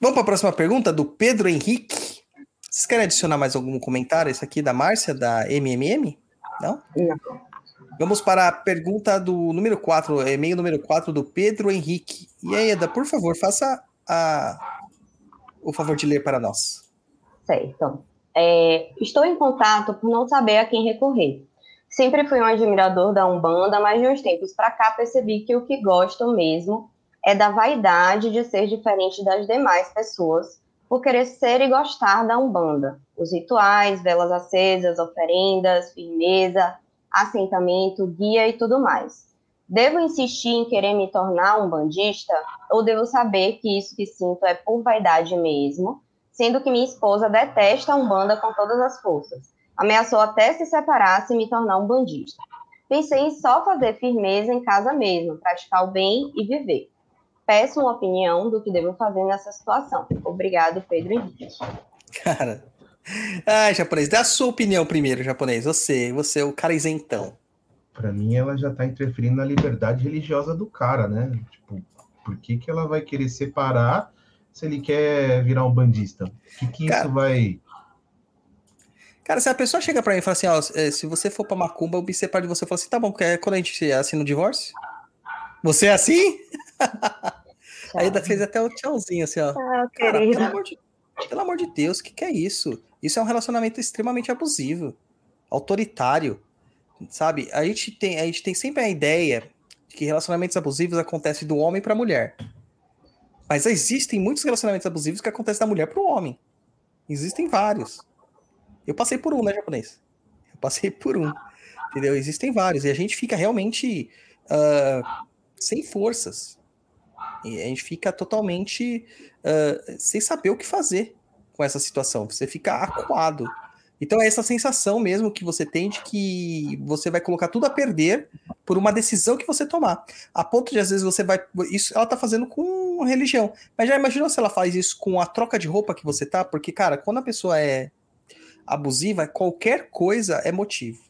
Vamos para a próxima pergunta do Pedro Henrique. Vocês querem adicionar mais algum comentário? Esse aqui da Márcia, da MMM? Não? Não. Vamos para a pergunta do número 4, e-mail número 4 do Pedro Henrique. E aí, Eda, por favor, faça a... o favor de ler para nós. Certo. É, estou em contato por não saber a quem recorrer. Sempre fui um admirador da Umbanda, mas de uns tempos para cá percebi que o que gosto mesmo é da vaidade de ser diferente das demais pessoas, por querer ser e gostar da Umbanda. Os rituais, velas acesas, oferendas, firmeza, assentamento, guia e tudo mais. Devo insistir em querer me tornar um bandista ou devo saber que isso que sinto é por vaidade mesmo, sendo que minha esposa detesta a Umbanda com todas as forças? Ameaçou até se separar se me tornar um bandista. Pensei em só fazer firmeza em casa mesmo, praticar o bem e viver. Peço uma opinião do que devo fazer nessa situação. Obrigado, Pedro Henrique. Cara. Ah, japonês, dá a sua opinião primeiro, japonês. Você, você é o cara isentão. Para mim, ela já tá interferindo na liberdade religiosa do cara, né? Tipo, por que, que ela vai querer separar se ele quer virar um bandista? O que, que cara, isso vai Cara, se a pessoa chega pra mim e fala assim, ó, é, se você for pra Macumba, eu me separo de você, eu falo assim, tá bom, quer quando a gente assina o divórcio? Você é assim? Aí ainda fez até o tchauzinho, assim, ó. Ah, Cara, pelo amor, de, pelo amor de Deus, o que, que é isso? Isso é um relacionamento extremamente abusivo, autoritário, sabe? A gente tem, a gente tem sempre a ideia de que relacionamentos abusivos acontecem do homem pra mulher. Mas existem muitos relacionamentos abusivos que acontecem da mulher pro homem. Existem vários. Eu passei por um, né, japonês? Eu passei por um. Entendeu? Existem vários. E a gente fica realmente uh, sem forças. E a gente fica totalmente uh, sem saber o que fazer com essa situação. Você fica acuado. Então é essa sensação mesmo que você tem de que você vai colocar tudo a perder por uma decisão que você tomar. A ponto de às vezes você vai. Isso ela tá fazendo com religião. Mas já imaginou se ela faz isso com a troca de roupa que você tá? Porque, cara, quando a pessoa é abusiva, qualquer coisa é motivo.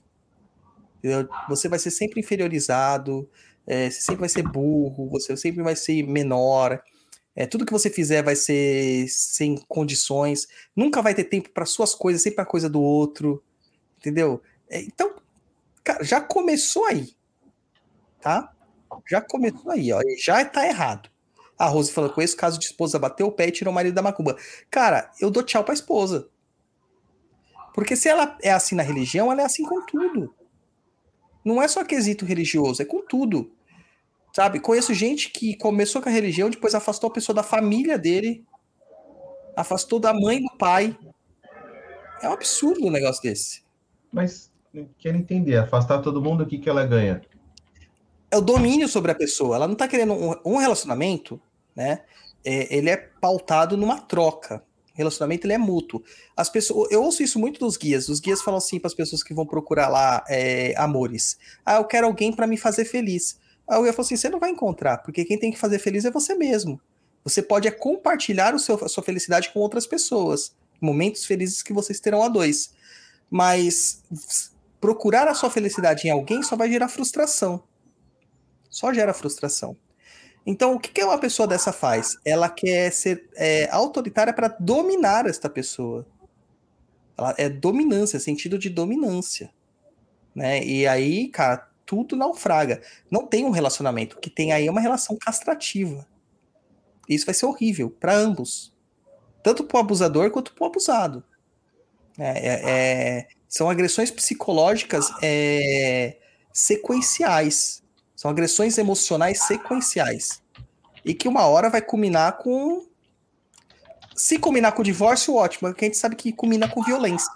Você vai ser sempre inferiorizado, é, você sempre vai ser burro, você sempre vai ser menor. É, tudo que você fizer vai ser sem condições, nunca vai ter tempo para suas coisas, sempre a coisa do outro, entendeu? É, então, cara, já começou aí, tá? Já começou aí, ó, já tá errado. A Rose falou com esse caso de esposa bateu o pé e tirou o marido da macumba. Cara, eu dou tchau pra esposa. Porque se ela é assim na religião, ela é assim com tudo. Não é só quesito religioso, é com tudo. Sabe? Conheço gente que começou com a religião, depois afastou a pessoa da família dele, afastou da mãe do pai. É um absurdo um negócio desse. Mas quero entender, afastar todo mundo, o que, que ela ganha? É o domínio sobre a pessoa. Ela não tá querendo um, um relacionamento, né? É, ele é pautado numa troca relacionamento ele é mútuo. As pessoas, eu ouço isso muito dos guias. Os guias falam assim para as pessoas que vão procurar lá é, amores. Ah, eu quero alguém para me fazer feliz. Aí o guia falou assim: você não vai encontrar, porque quem tem que fazer feliz é você mesmo. Você pode é compartilhar o seu, a sua felicidade com outras pessoas. Momentos felizes que vocês terão a dois. Mas procurar a sua felicidade em alguém só vai gerar frustração. Só gera frustração. Então, o que, que uma pessoa dessa faz? Ela quer ser é, autoritária para dominar esta pessoa. Ela é dominância, sentido de dominância. Né? E aí, cara, tudo naufraga. Não tem um relacionamento. O que tem aí é uma relação castrativa. Isso vai ser horrível para ambos. Tanto para o abusador quanto para o abusado. É, é, é, são agressões psicológicas é, sequenciais. São agressões emocionais sequenciais. E que uma hora vai culminar com. Se culminar com o divórcio, ótimo, porque a gente sabe que culmina com violência.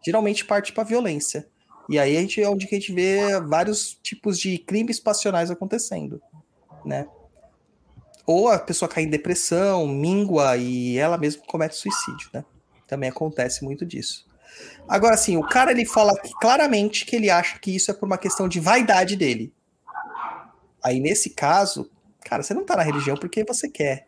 Geralmente parte para violência. E aí a gente é onde a gente vê vários tipos de crimes passionais acontecendo, né? Ou a pessoa cai em depressão, míngua e ela mesma comete suicídio, né? Também acontece muito disso. Agora, sim, o cara ele fala claramente que ele acha que isso é por uma questão de vaidade dele. Aí, nesse caso, cara, você não tá na religião porque você quer.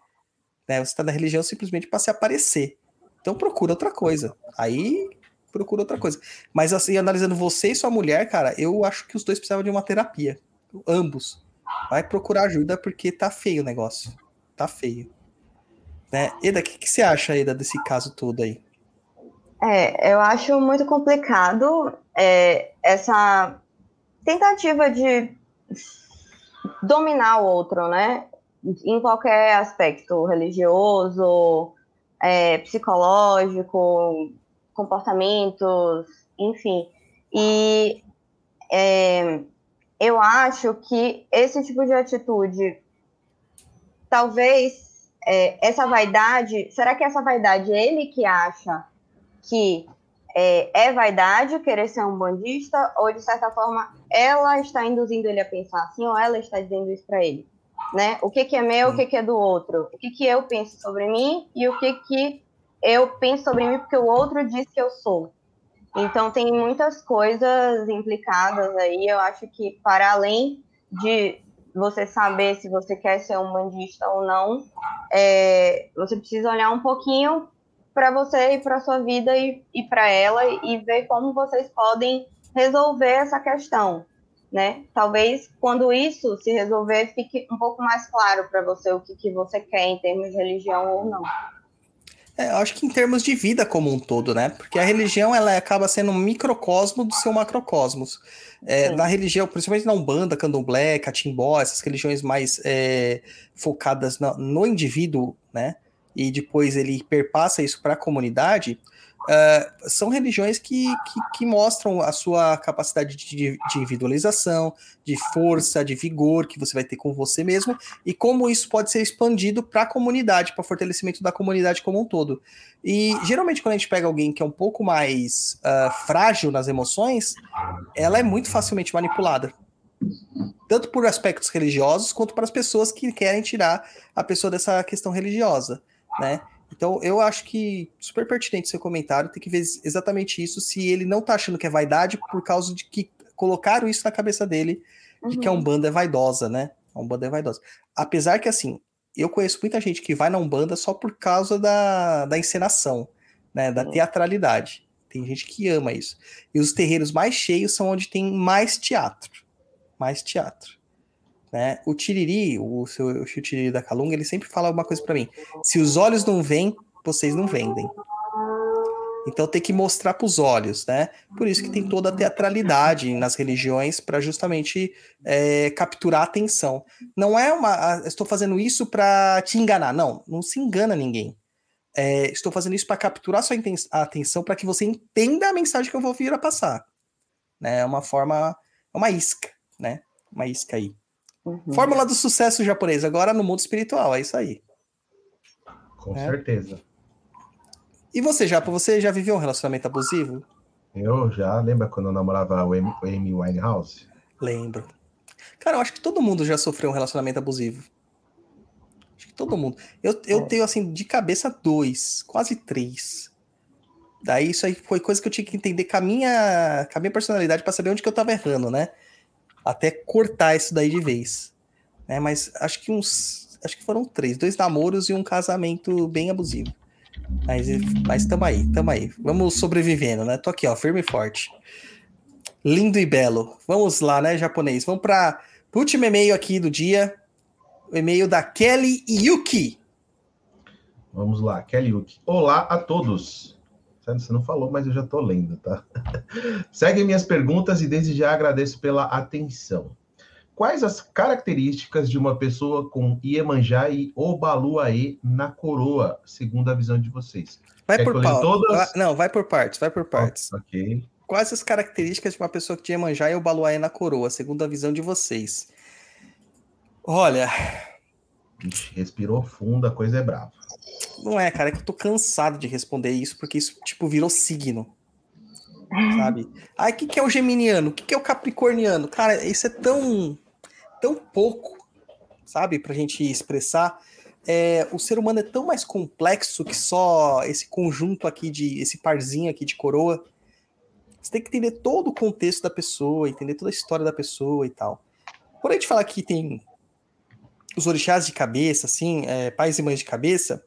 Né? Você tá na religião simplesmente para se aparecer. Então procura outra coisa. Aí procura outra coisa. Mas assim, analisando você e sua mulher, cara, eu acho que os dois precisavam de uma terapia. Ambos. Vai procurar ajuda porque tá feio o negócio. Tá feio. Né? Eda, o que, que você acha, Eda, desse caso todo aí? É, eu acho muito complicado é, essa tentativa de dominar o outro, né? Em qualquer aspecto religioso, é, psicológico, comportamentos, enfim. E é, eu acho que esse tipo de atitude, talvez é, essa vaidade, será que essa vaidade ele que acha que é, é, vaidade querer ser um bandista ou de certa forma ela está induzindo ele a pensar assim ou ela está dizendo isso para ele, né? O que, que é meu, o que, que é do outro, o que, que eu penso sobre mim e o que que eu penso sobre mim porque o outro diz que eu sou. Então tem muitas coisas implicadas aí. Eu acho que para além de você saber se você quer ser um bandista ou não, é, você precisa olhar um pouquinho para você e para sua vida e, e para ela e ver como vocês podem resolver essa questão, né? Talvez quando isso se resolver fique um pouco mais claro para você o que, que você quer em termos de religião ou não. É, eu acho que em termos de vida como um todo, né? Porque a religião ela acaba sendo um microcosmo do seu macrocosmos. É, na religião, principalmente na Umbanda, Candomblé, Catimbó, essas religiões mais é, focadas no, no indivíduo, né? E depois ele perpassa isso para a comunidade. Uh, são religiões que, que, que, mostram a sua capacidade de, de, individualização, de força, de vigor que você vai ter com você mesmo, e como isso pode ser expandido para a comunidade, para fortalecimento da comunidade como um todo. E geralmente, quando a gente pega alguém que é um pouco mais uh, frágil nas emoções, ela é muito facilmente manipulada. Tanto por aspectos religiosos, quanto para as pessoas que querem tirar a pessoa dessa questão religiosa, né? Então, eu acho que super pertinente seu comentário, tem que ver exatamente isso, se ele não tá achando que é vaidade por causa de que colocaram isso na cabeça dele, de que a uhum. Umbanda é vaidosa, né? A Umbanda é vaidosa. Apesar que, assim, eu conheço muita gente que vai na Umbanda só por causa da, da encenação, né? Da teatralidade. Tem gente que ama isso. E os terreiros mais cheios são onde tem mais teatro. Mais teatro. Né? O Tiriri, o seu o Tiriri da Calunga, ele sempre fala uma coisa para mim: se os olhos não vêm, vocês não vendem. Então tem que mostrar para os olhos, né? Por isso que tem toda a teatralidade nas religiões para justamente é, capturar a atenção. Não é uma, estou fazendo isso para te enganar, não. Não se engana ninguém. É, estou fazendo isso para capturar sua atenção para que você entenda a mensagem que eu vou vir a passar. Né? É uma forma, é uma isca, né? Uma isca aí. Uhum. Fórmula do sucesso japonês, agora no mundo espiritual, é isso aí. Com é. certeza. E você, Japa, você já viveu um relacionamento abusivo? Eu já, lembra quando eu namorava o Amy, Winehouse? Lembro. Cara, eu acho que todo mundo já sofreu um relacionamento abusivo. Acho que todo mundo. Eu, eu é. tenho, assim, de cabeça dois, quase três. Daí isso aí foi coisa que eu tinha que entender com a minha, com a minha personalidade para saber onde que eu tava errando, né? Até cortar isso daí de vez. Né? Mas acho que uns. Acho que foram três, dois namoros e um casamento bem abusivo. Mas, mas tamo aí, tamo aí. Vamos sobrevivendo, né? Tô aqui, ó, firme e forte. Lindo e belo. Vamos lá, né, japonês? Vamos para o último e-mail aqui do dia. O e-mail da Kelly Yuki. Vamos lá, Kelly Yuki. Olá a todos. Você não falou, mas eu já estou lendo, tá? Seguem minhas perguntas e desde já agradeço pela atenção. Quais as características de uma pessoa com Iemanjá e Obaluaê na coroa, segundo a visão de vocês? Vai Quer por partes. Todas... Não, vai por partes, vai por partes. Oh, ok. Quais as características de uma pessoa que tinha Iemanjá e Obaluaê na coroa, segundo a visão de vocês? Olha... Respirou fundo, a coisa é brava. Não é, cara, é que eu tô cansado de responder isso, porque isso, tipo, virou signo. Sabe? Ai, o que, que é o geminiano? O que, que é o capricorniano? Cara, isso é tão, tão pouco, sabe, pra gente expressar. É, o ser humano é tão mais complexo que só esse conjunto aqui de. esse parzinho aqui de coroa. Você tem que entender todo o contexto da pessoa, entender toda a história da pessoa e tal. Por a gente falar que tem os orixás de cabeça, assim, é, pais e mães de cabeça,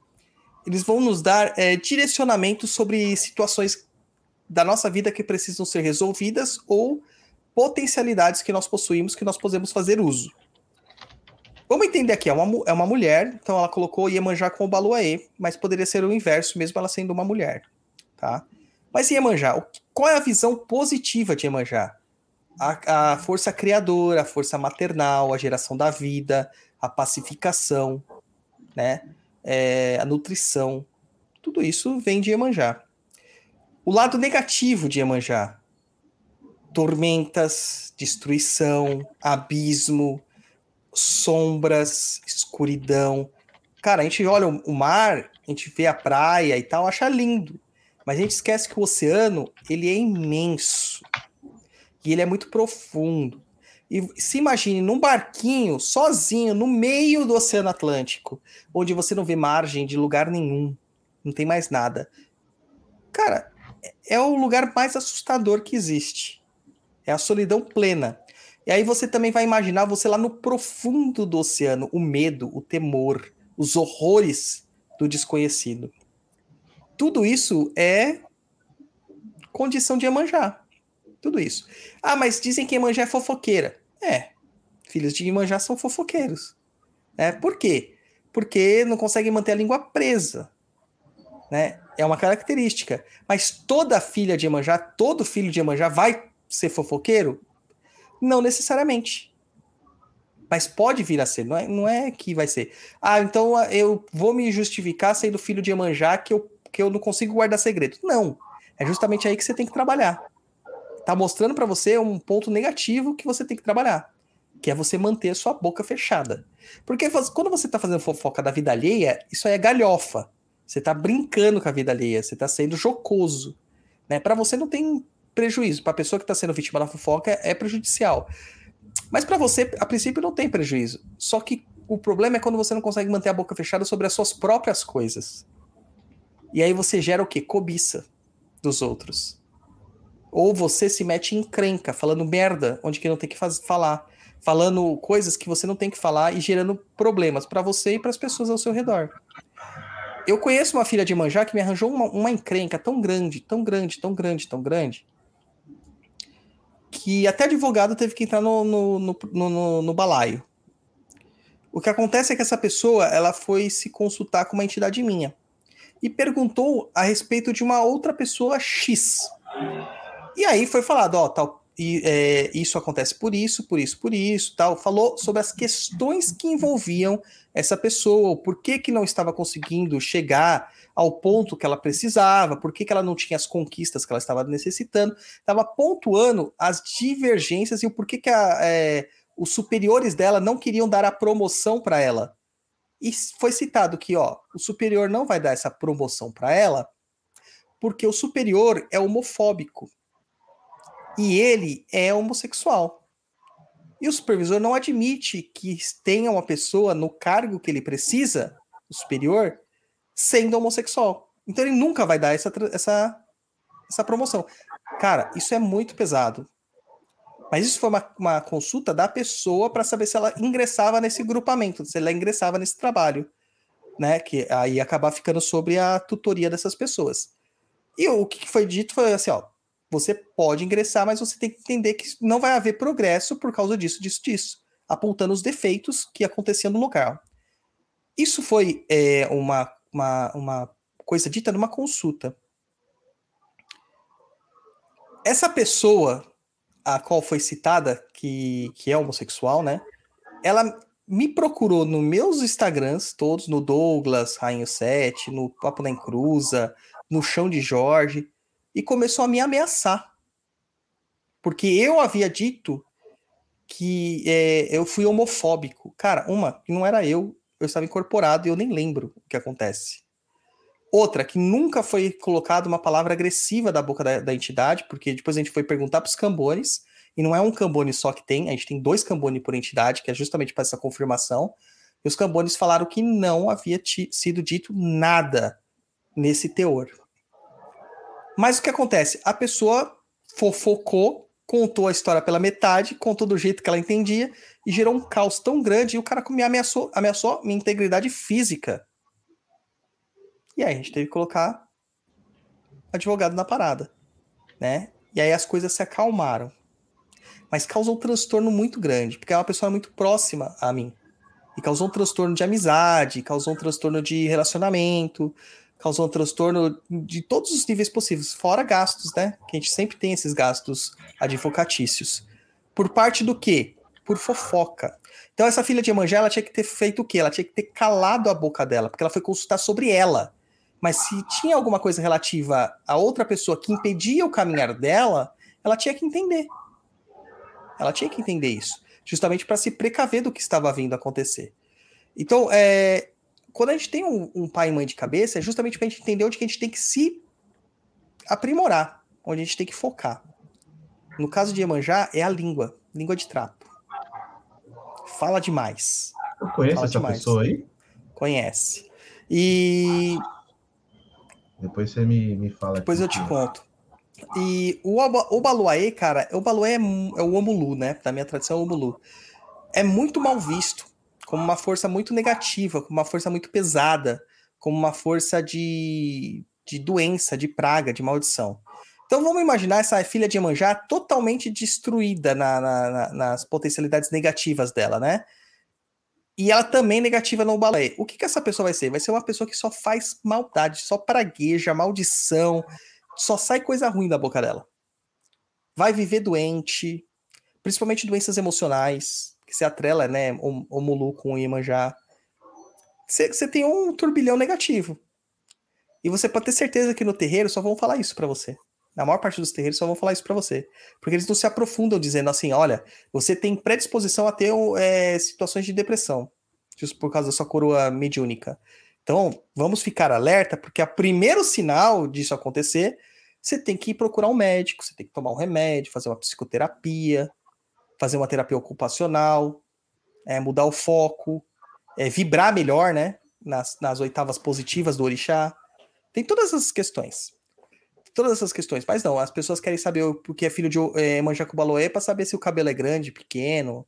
eles vão nos dar é, direcionamentos sobre situações da nossa vida que precisam ser resolvidas ou potencialidades que nós possuímos que nós podemos fazer uso. Vamos entender aqui, é uma, é uma mulher, então ela colocou Iemanjá com o Baluaê, mas poderia ser o inverso, mesmo ela sendo uma mulher, tá? Mas Iemanjá, qual é a visão positiva de Iemanjá? A, a força criadora, a força maternal, a geração da vida, a pacificação, né? É, a nutrição. Tudo isso vem de Iemanjá. O lado negativo de Iemanjá, tormentas, destruição, abismo, sombras, escuridão. Cara, a gente olha o mar, a gente vê a praia e tal, acha lindo. Mas a gente esquece que o oceano, ele é imenso. E ele é muito profundo. E se imagine num barquinho, sozinho, no meio do Oceano Atlântico, onde você não vê margem de lugar nenhum, não tem mais nada. Cara, é o lugar mais assustador que existe. É a solidão plena. E aí você também vai imaginar você lá no profundo do oceano, o medo, o temor, os horrores do desconhecido. Tudo isso é condição de Iemanjá. Tudo isso. Ah, mas dizem que Iemanjá é fofoqueira. É. Filhos de Iemanjá são fofoqueiros. É, por quê? Porque não conseguem manter a língua presa. Né? É uma característica. Mas toda filha de Iemanjá, todo filho de Iemanjá vai ser fofoqueiro? Não necessariamente. Mas pode vir a ser, não é, não é que vai ser. Ah, então eu vou me justificar sendo filho de Iemanjá que eu, que eu não consigo guardar segredo. Não. É justamente aí que você tem que trabalhar. Tá mostrando para você um ponto negativo que você tem que trabalhar. Que é você manter sua boca fechada. Porque quando você tá fazendo fofoca da vida alheia, isso aí é galhofa. Você tá brincando com a vida alheia, você tá sendo jocoso. Né? Para você não tem prejuízo. Para a pessoa que está sendo vítima da fofoca é prejudicial. Mas para você, a princípio, não tem prejuízo. Só que o problema é quando você não consegue manter a boca fechada sobre as suas próprias coisas. E aí você gera o quê? Cobiça dos outros. Ou você se mete em crenca, falando merda onde que não tem que falar. Falando coisas que você não tem que falar e gerando problemas para você e para as pessoas ao seu redor. Eu conheço uma filha de Manjá que me arranjou uma, uma encrenca tão grande, tão grande, tão grande, tão grande, que até advogado teve que entrar no, no, no, no, no balaio. O que acontece é que essa pessoa ela foi se consultar com uma entidade minha e perguntou a respeito de uma outra pessoa X. E aí foi falado, ó, tal, e, é, isso acontece por isso, por isso, por isso, tal. Falou sobre as questões que envolviam essa pessoa, por que, que não estava conseguindo chegar ao ponto que ela precisava, por que, que ela não tinha as conquistas que ela estava necessitando, estava pontuando as divergências e o porquê que a, é, os superiores dela não queriam dar a promoção para ela. E foi citado que, ó, o superior não vai dar essa promoção para ela porque o superior é homofóbico e ele é homossexual. E o supervisor não admite que tenha uma pessoa no cargo que ele precisa, o superior, sendo homossexual. Então ele nunca vai dar essa, essa, essa promoção. Cara, isso é muito pesado. Mas isso foi uma, uma consulta da pessoa para saber se ela ingressava nesse grupamento, se ela ingressava nesse trabalho, né? Que aí acabar ficando sobre a tutoria dessas pessoas. E o que foi dito foi assim, ó, você pode ingressar, mas você tem que entender que não vai haver progresso por causa disso, disso, disso, apontando os defeitos que aconteciam no local. Isso foi é, uma, uma, uma coisa dita numa consulta. Essa pessoa, a qual foi citada, que, que é homossexual, né? Ela me procurou nos meus Instagrams, todos, no Douglas, Rainho 7, no Papo na Encruza, no Chão de Jorge, e começou a me ameaçar. Porque eu havia dito que é, eu fui homofóbico. Cara, uma, que não era eu, eu estava incorporado e eu nem lembro o que acontece. Outra, que nunca foi colocada uma palavra agressiva da boca da, da entidade, porque depois a gente foi perguntar para os cambones, e não é um cambone só que tem, a gente tem dois cambones por entidade, que é justamente para essa confirmação, e os cambones falaram que não havia sido dito nada nesse teor. Mas o que acontece? A pessoa fofocou, contou a história pela metade, contou do jeito que ela entendia e gerou um caos tão grande e o cara me ameaçou, ameaçou minha integridade física. E aí a gente teve que colocar advogado na parada, né? E aí as coisas se acalmaram. Mas causou um transtorno muito grande, porque é uma pessoa muito próxima a mim. E causou um transtorno de amizade, causou um transtorno de relacionamento, causou um transtorno de todos os níveis possíveis, fora gastos, né? Que a gente sempre tem esses gastos advocatícios. Por parte do quê? Por fofoca. Então, essa filha de Emanjá, ela tinha que ter feito o quê? Ela tinha que ter calado a boca dela, porque ela foi consultar sobre ela. Mas se tinha alguma coisa relativa a outra pessoa que impedia o caminhar dela, ela tinha que entender. Ela tinha que entender isso, justamente para se precaver do que estava vindo acontecer. Então, é, quando a gente tem um, um, pai e mãe de cabeça, é justamente para a gente entender onde que a gente tem que se aprimorar, onde a gente tem que focar. No caso de Iemanjá, é a língua, língua de trapo. Fala demais. Eu conheço Fala essa demais. pessoa aí? Conhece. E. Depois você me, me fala. Depois eu te conto. E o, o Baluaê, cara, o Baluaê é, é o Omulu, né? Da minha tradição, é o Omulu. É muito mal visto como uma força muito negativa, como uma força muito pesada, como uma força de, de doença, de praga, de maldição. Então vamos imaginar essa filha de Emanjá totalmente destruída na, na, na, nas potencialidades negativas dela, né? E ela também negativa no balé. O que, que essa pessoa vai ser? Vai ser uma pessoa que só faz maldade, só pragueja, maldição, só sai coisa ruim da boca dela. Vai viver doente, principalmente doenças emocionais, que se atrela, né, o, o Mulu com o Iemanjá. Você tem um turbilhão negativo. E você pode ter certeza que no terreiro só vão falar isso para você. Na maior parte dos terreiros só vão falar isso para você. Porque eles não se aprofundam dizendo assim: olha, você tem predisposição a ter é, situações de depressão, por causa da sua coroa mediúnica. Então, vamos ficar alerta, porque o primeiro sinal disso acontecer, você tem que ir procurar um médico, você tem que tomar um remédio, fazer uma psicoterapia, fazer uma terapia ocupacional, é, mudar o foco, é, vibrar melhor, né? Nas, nas oitavas positivas do orixá. Tem todas essas questões todas essas questões. Mas não, as pessoas querem saber o que é filho de é, Manjacubaloé para saber se o cabelo é grande, pequeno,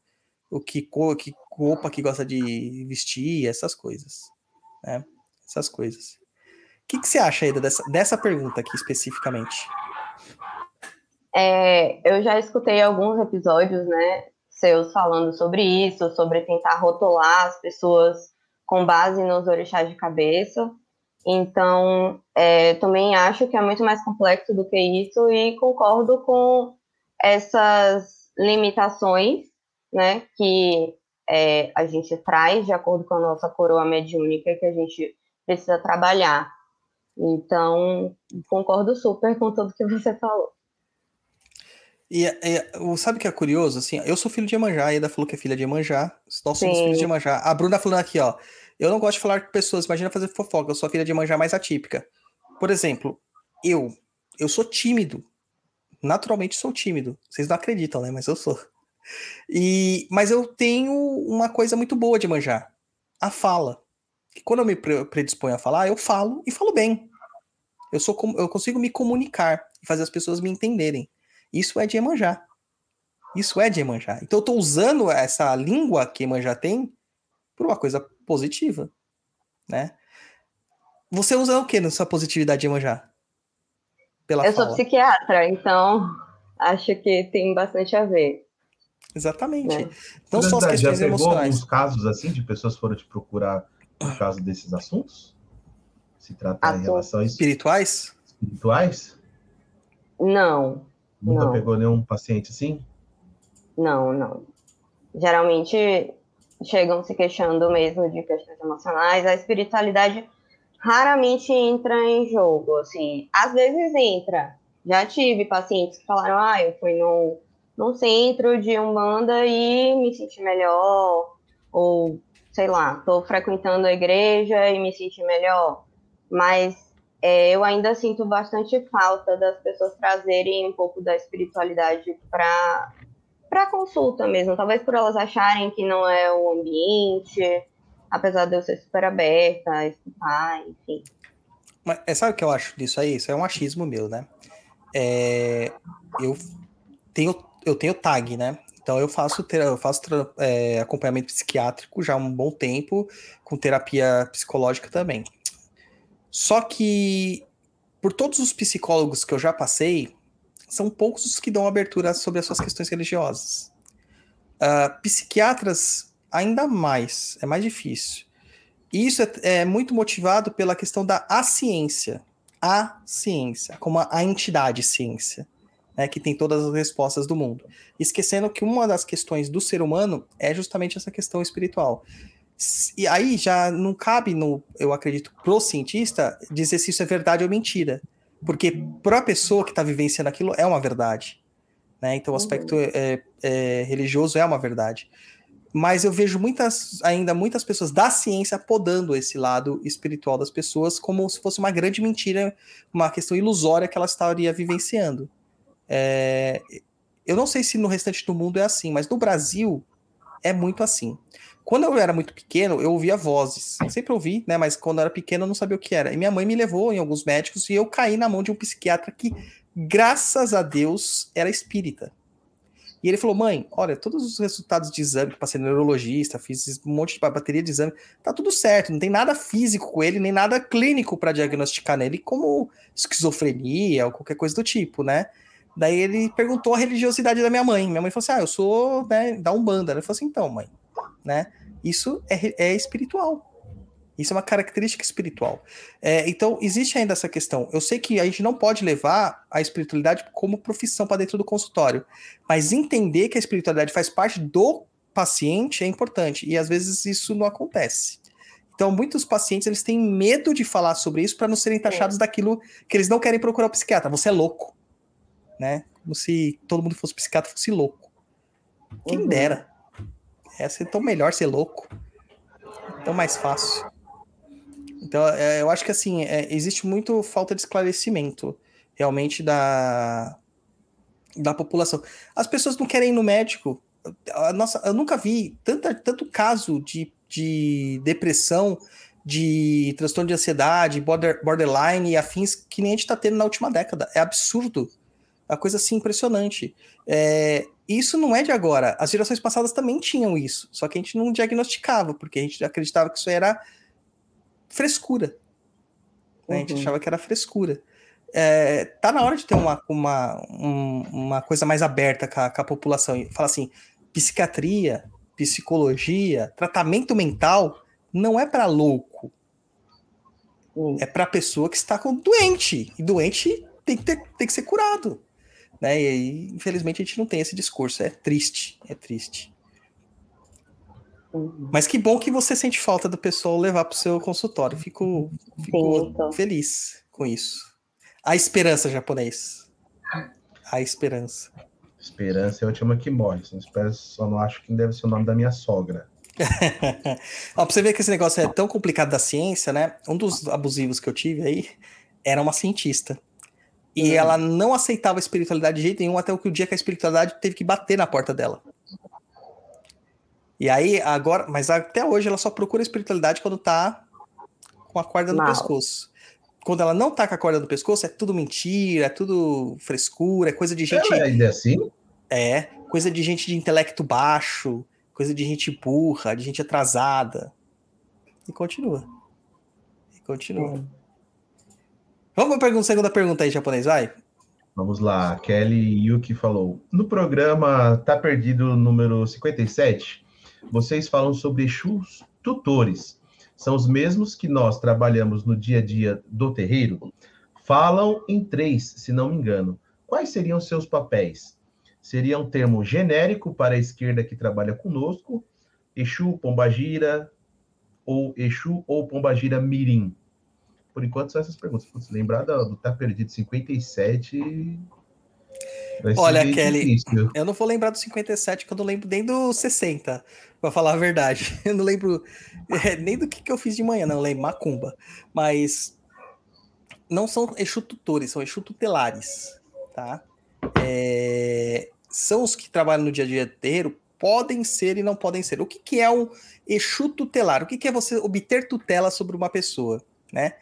o que cor, que roupa que gosta de vestir, essas coisas. Né? Essas coisas. O que, que você acha, Eda, dessa, dessa pergunta aqui especificamente? É, eu já escutei alguns episódios, né, seus falando sobre isso, sobre tentar rotular as pessoas com base nos orixás de cabeça. Então, é, também acho que é muito mais complexo do que isso e concordo com essas limitações, né, que é, a gente traz de acordo com a nossa coroa mediúnica que a gente precisa trabalhar. Então, concordo super com tudo que você falou. E, e sabe o que é curioso? Assim, eu sou filho de Emanjá, a Eda falou que é filha de Emanjá, nós somos Sim. filhos de Emanjá. A Bruna falando aqui, ó, eu não gosto de falar com pessoas, imagina fazer fofoca, eu sou a filha de Emanjá mais atípica. Por exemplo, eu, eu sou tímido, naturalmente sou tímido, vocês não acreditam, né, mas eu sou. E, mas eu tenho uma coisa muito boa de manjar, a fala. E quando eu me predisponho a falar, eu falo e falo bem. Eu, sou, eu consigo me comunicar e fazer as pessoas me entenderem. Isso é de Emanjá. Isso é de Emanjá. Então eu estou usando essa língua que Emanjá tem por uma coisa positiva, né? Você usa o que na sua positividade, Emanjá? Pela eu fala. sou psiquiatra, então acho que tem bastante a ver. Exatamente. Né? Não só as questões já emocionais. alguns casos assim de pessoas foram te procurar por causa desses assuntos? Se tratar em relação a isso? Espirituais? Espirituais? Não. Nunca não. pegou nenhum paciente assim? Não, não. Geralmente chegam se queixando mesmo de questões emocionais. A espiritualidade raramente entra em jogo, assim. Às vezes entra. Já tive pacientes que falaram, ah, eu fui num, num centro de Umbanda e me senti melhor, ou, sei lá, estou frequentando a igreja e me senti melhor. Mas é, eu ainda sinto bastante falta das pessoas trazerem um pouco da espiritualidade para para consulta mesmo, talvez por elas acharem que não é o ambiente, apesar de eu ser super aberta escutar, enfim. Mas é, sabe o que eu acho disso aí? Isso é um achismo meu, né? É, eu tenho eu tenho tag, né? Então eu faço eu faço é, acompanhamento psiquiátrico já há um bom tempo, com terapia psicológica também. Só que por todos os psicólogos que eu já passei, são poucos os que dão abertura sobre as suas questões religiosas. Uh, psiquiatras, ainda mais, é mais difícil. E isso é, é, muito motivado pela questão da a ciência. A ciência, como a, a entidade ciência, né, que tem todas as respostas do mundo. Esquecendo que uma das questões do ser humano é justamente essa questão espiritual. E aí já não cabe, no, eu acredito, pro cientista dizer se isso é verdade ou mentira. Porque para a pessoa que está vivenciando aquilo é uma verdade. Né? Então o aspecto uhum. é, é, religioso é uma verdade. Mas eu vejo muitas, ainda muitas pessoas da ciência podando esse lado espiritual das pessoas como se fosse uma grande mentira, uma questão ilusória que ela estaria vivenciando. É, eu não sei se no restante do mundo é assim, mas no Brasil é muito assim. Quando eu era muito pequeno, eu ouvia vozes. Sempre ouvi, né? Mas quando eu era pequeno, eu não sabia o que era. E minha mãe me levou em alguns médicos e eu caí na mão de um psiquiatra que, graças a Deus, era espírita. E ele falou: mãe, olha, todos os resultados de exame que passei neurologista, fiz um monte de bateria de exame, tá tudo certo, não tem nada físico com ele, nem nada clínico para diagnosticar nele, como esquizofrenia ou qualquer coisa do tipo, né? Daí ele perguntou a religiosidade da minha mãe. Minha mãe falou assim: ah, eu sou né, da Umbanda. Ele falou assim: então, mãe, né? Isso é, é espiritual. Isso é uma característica espiritual. É, então, existe ainda essa questão. Eu sei que a gente não pode levar a espiritualidade como profissão para dentro do consultório, mas entender que a espiritualidade faz parte do paciente é importante, e às vezes isso não acontece. Então, muitos pacientes eles têm medo de falar sobre isso para não serem taxados é. daquilo que eles não querem procurar o psiquiatra. Você é louco, né? Como se todo mundo fosse psiquiatra fosse louco. Quem uhum. dera. É tão melhor ser louco. Tão mais fácil. Então, é, eu acho que assim, é, existe muito falta de esclarecimento realmente da, da população. As pessoas não querem ir no médico. Nossa, eu nunca vi tanta, tanto caso de, de depressão, de transtorno de ansiedade, border, borderline e afins que nem a gente está tendo na última década. É absurdo. É uma coisa assim impressionante. É, isso não é de agora. As gerações passadas também tinham isso, só que a gente não diagnosticava, porque a gente acreditava que isso era frescura. Né? A gente uhum. achava que era frescura. É, tá na hora de ter uma, uma, um, uma coisa mais aberta com a, com a população. Fala assim: psiquiatria, psicologia, tratamento mental não é para louco. Uhum. É para pessoa que está com doente. E doente tem que, ter, tem que ser curado. Né? E aí, infelizmente, a gente não tem esse discurso. É triste, é triste. Uhum. Mas que bom que você sente falta do pessoal levar para o seu consultório. Fico, fico feliz com isso. A esperança japonês. A esperança. Esperança é a última que morre. Só não acho que deve ser o nome da minha sogra. Ó, pra você ver que esse negócio é tão complicado da ciência, né? Um dos abusivos que eu tive aí era uma cientista. E uhum. ela não aceitava a espiritualidade de jeito nenhum, até o que o dia que a espiritualidade teve que bater na porta dela. E aí, agora, mas até hoje ela só procura espiritualidade quando tá com a corda no Mal. pescoço. Quando ela não tá com a corda no pescoço, é tudo mentira, é tudo frescura, é coisa de gente. Ela é ainda assim? É, coisa de gente de intelecto baixo, coisa de gente burra, de gente atrasada. E continua. E continua. Hum. Vamos para a segunda pergunta aí, japonês, vai. Vamos lá, Kelly Yuki falou. No programa Tá Perdido número 57, vocês falam sobre Exus tutores. São os mesmos que nós trabalhamos no dia a dia do terreiro? Falam em três, se não me engano. Quais seriam seus papéis? Seria um termo genérico para a esquerda que trabalha conosco, Exu, Pombagira, ou Exu ou Pombagira Mirim? Por enquanto, são essas perguntas. Se lembrar do Tá Perdido 57, Olha, Kelly, difícil. eu não vou lembrar do 57, que eu não lembro nem do 60, pra falar a verdade. Eu não lembro é, nem do que, que eu fiz de manhã, não, eu lembro macumba. Mas não são Exu tutores, são Exu tutelares, tá? É, são os que trabalham no dia a dia inteiro, podem ser e não podem ser. O que, que é um Exu tutelar? O que, que é você obter tutela sobre uma pessoa, né?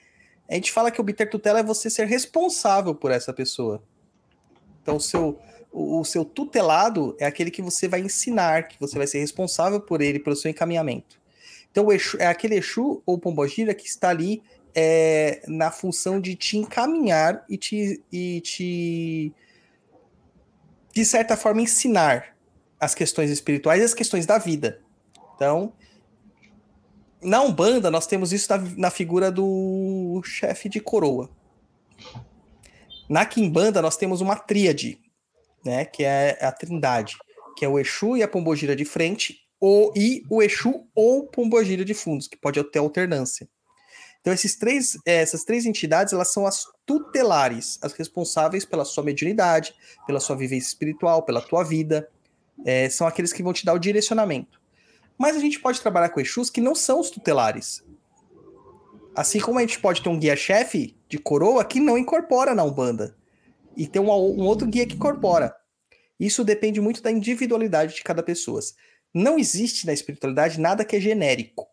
A gente fala que obter tutela é você ser responsável por essa pessoa. Então, o seu, o, o seu tutelado é aquele que você vai ensinar, que você vai ser responsável por ele, pelo seu encaminhamento. Então, Exu, é aquele Exu ou Pombogira que está ali é, na função de te encaminhar e te, e te, de certa forma, ensinar as questões espirituais e as questões da vida. Então, Na Umbanda, nós temos isso na, na figura do chefe de coroa. Na Kimbanda, nós temos uma tríade, né? Que é a trindade, que é o Exu e a Pombogira de frente, ou, e o Exu ou Pombogira de fundos, que pode ter alternância. Então, esses três, eh, essas três entidades, elas são as tutelares, as responsáveis pela sua mediunidade, pela sua vivência espiritual, pela tua vida. É, são aqueles que vão te dar o direcionamento. Mas a gente pode trabalhar com Exus que não são os tutelares. Assim como a gente pode ter um guia-chefe de coroa que não incorpora na Umbanda. E ter um, um outro guia que incorpora. Isso depende muito da individualidade de cada pessoa. Não existe na espiritualidade nada que é genérico.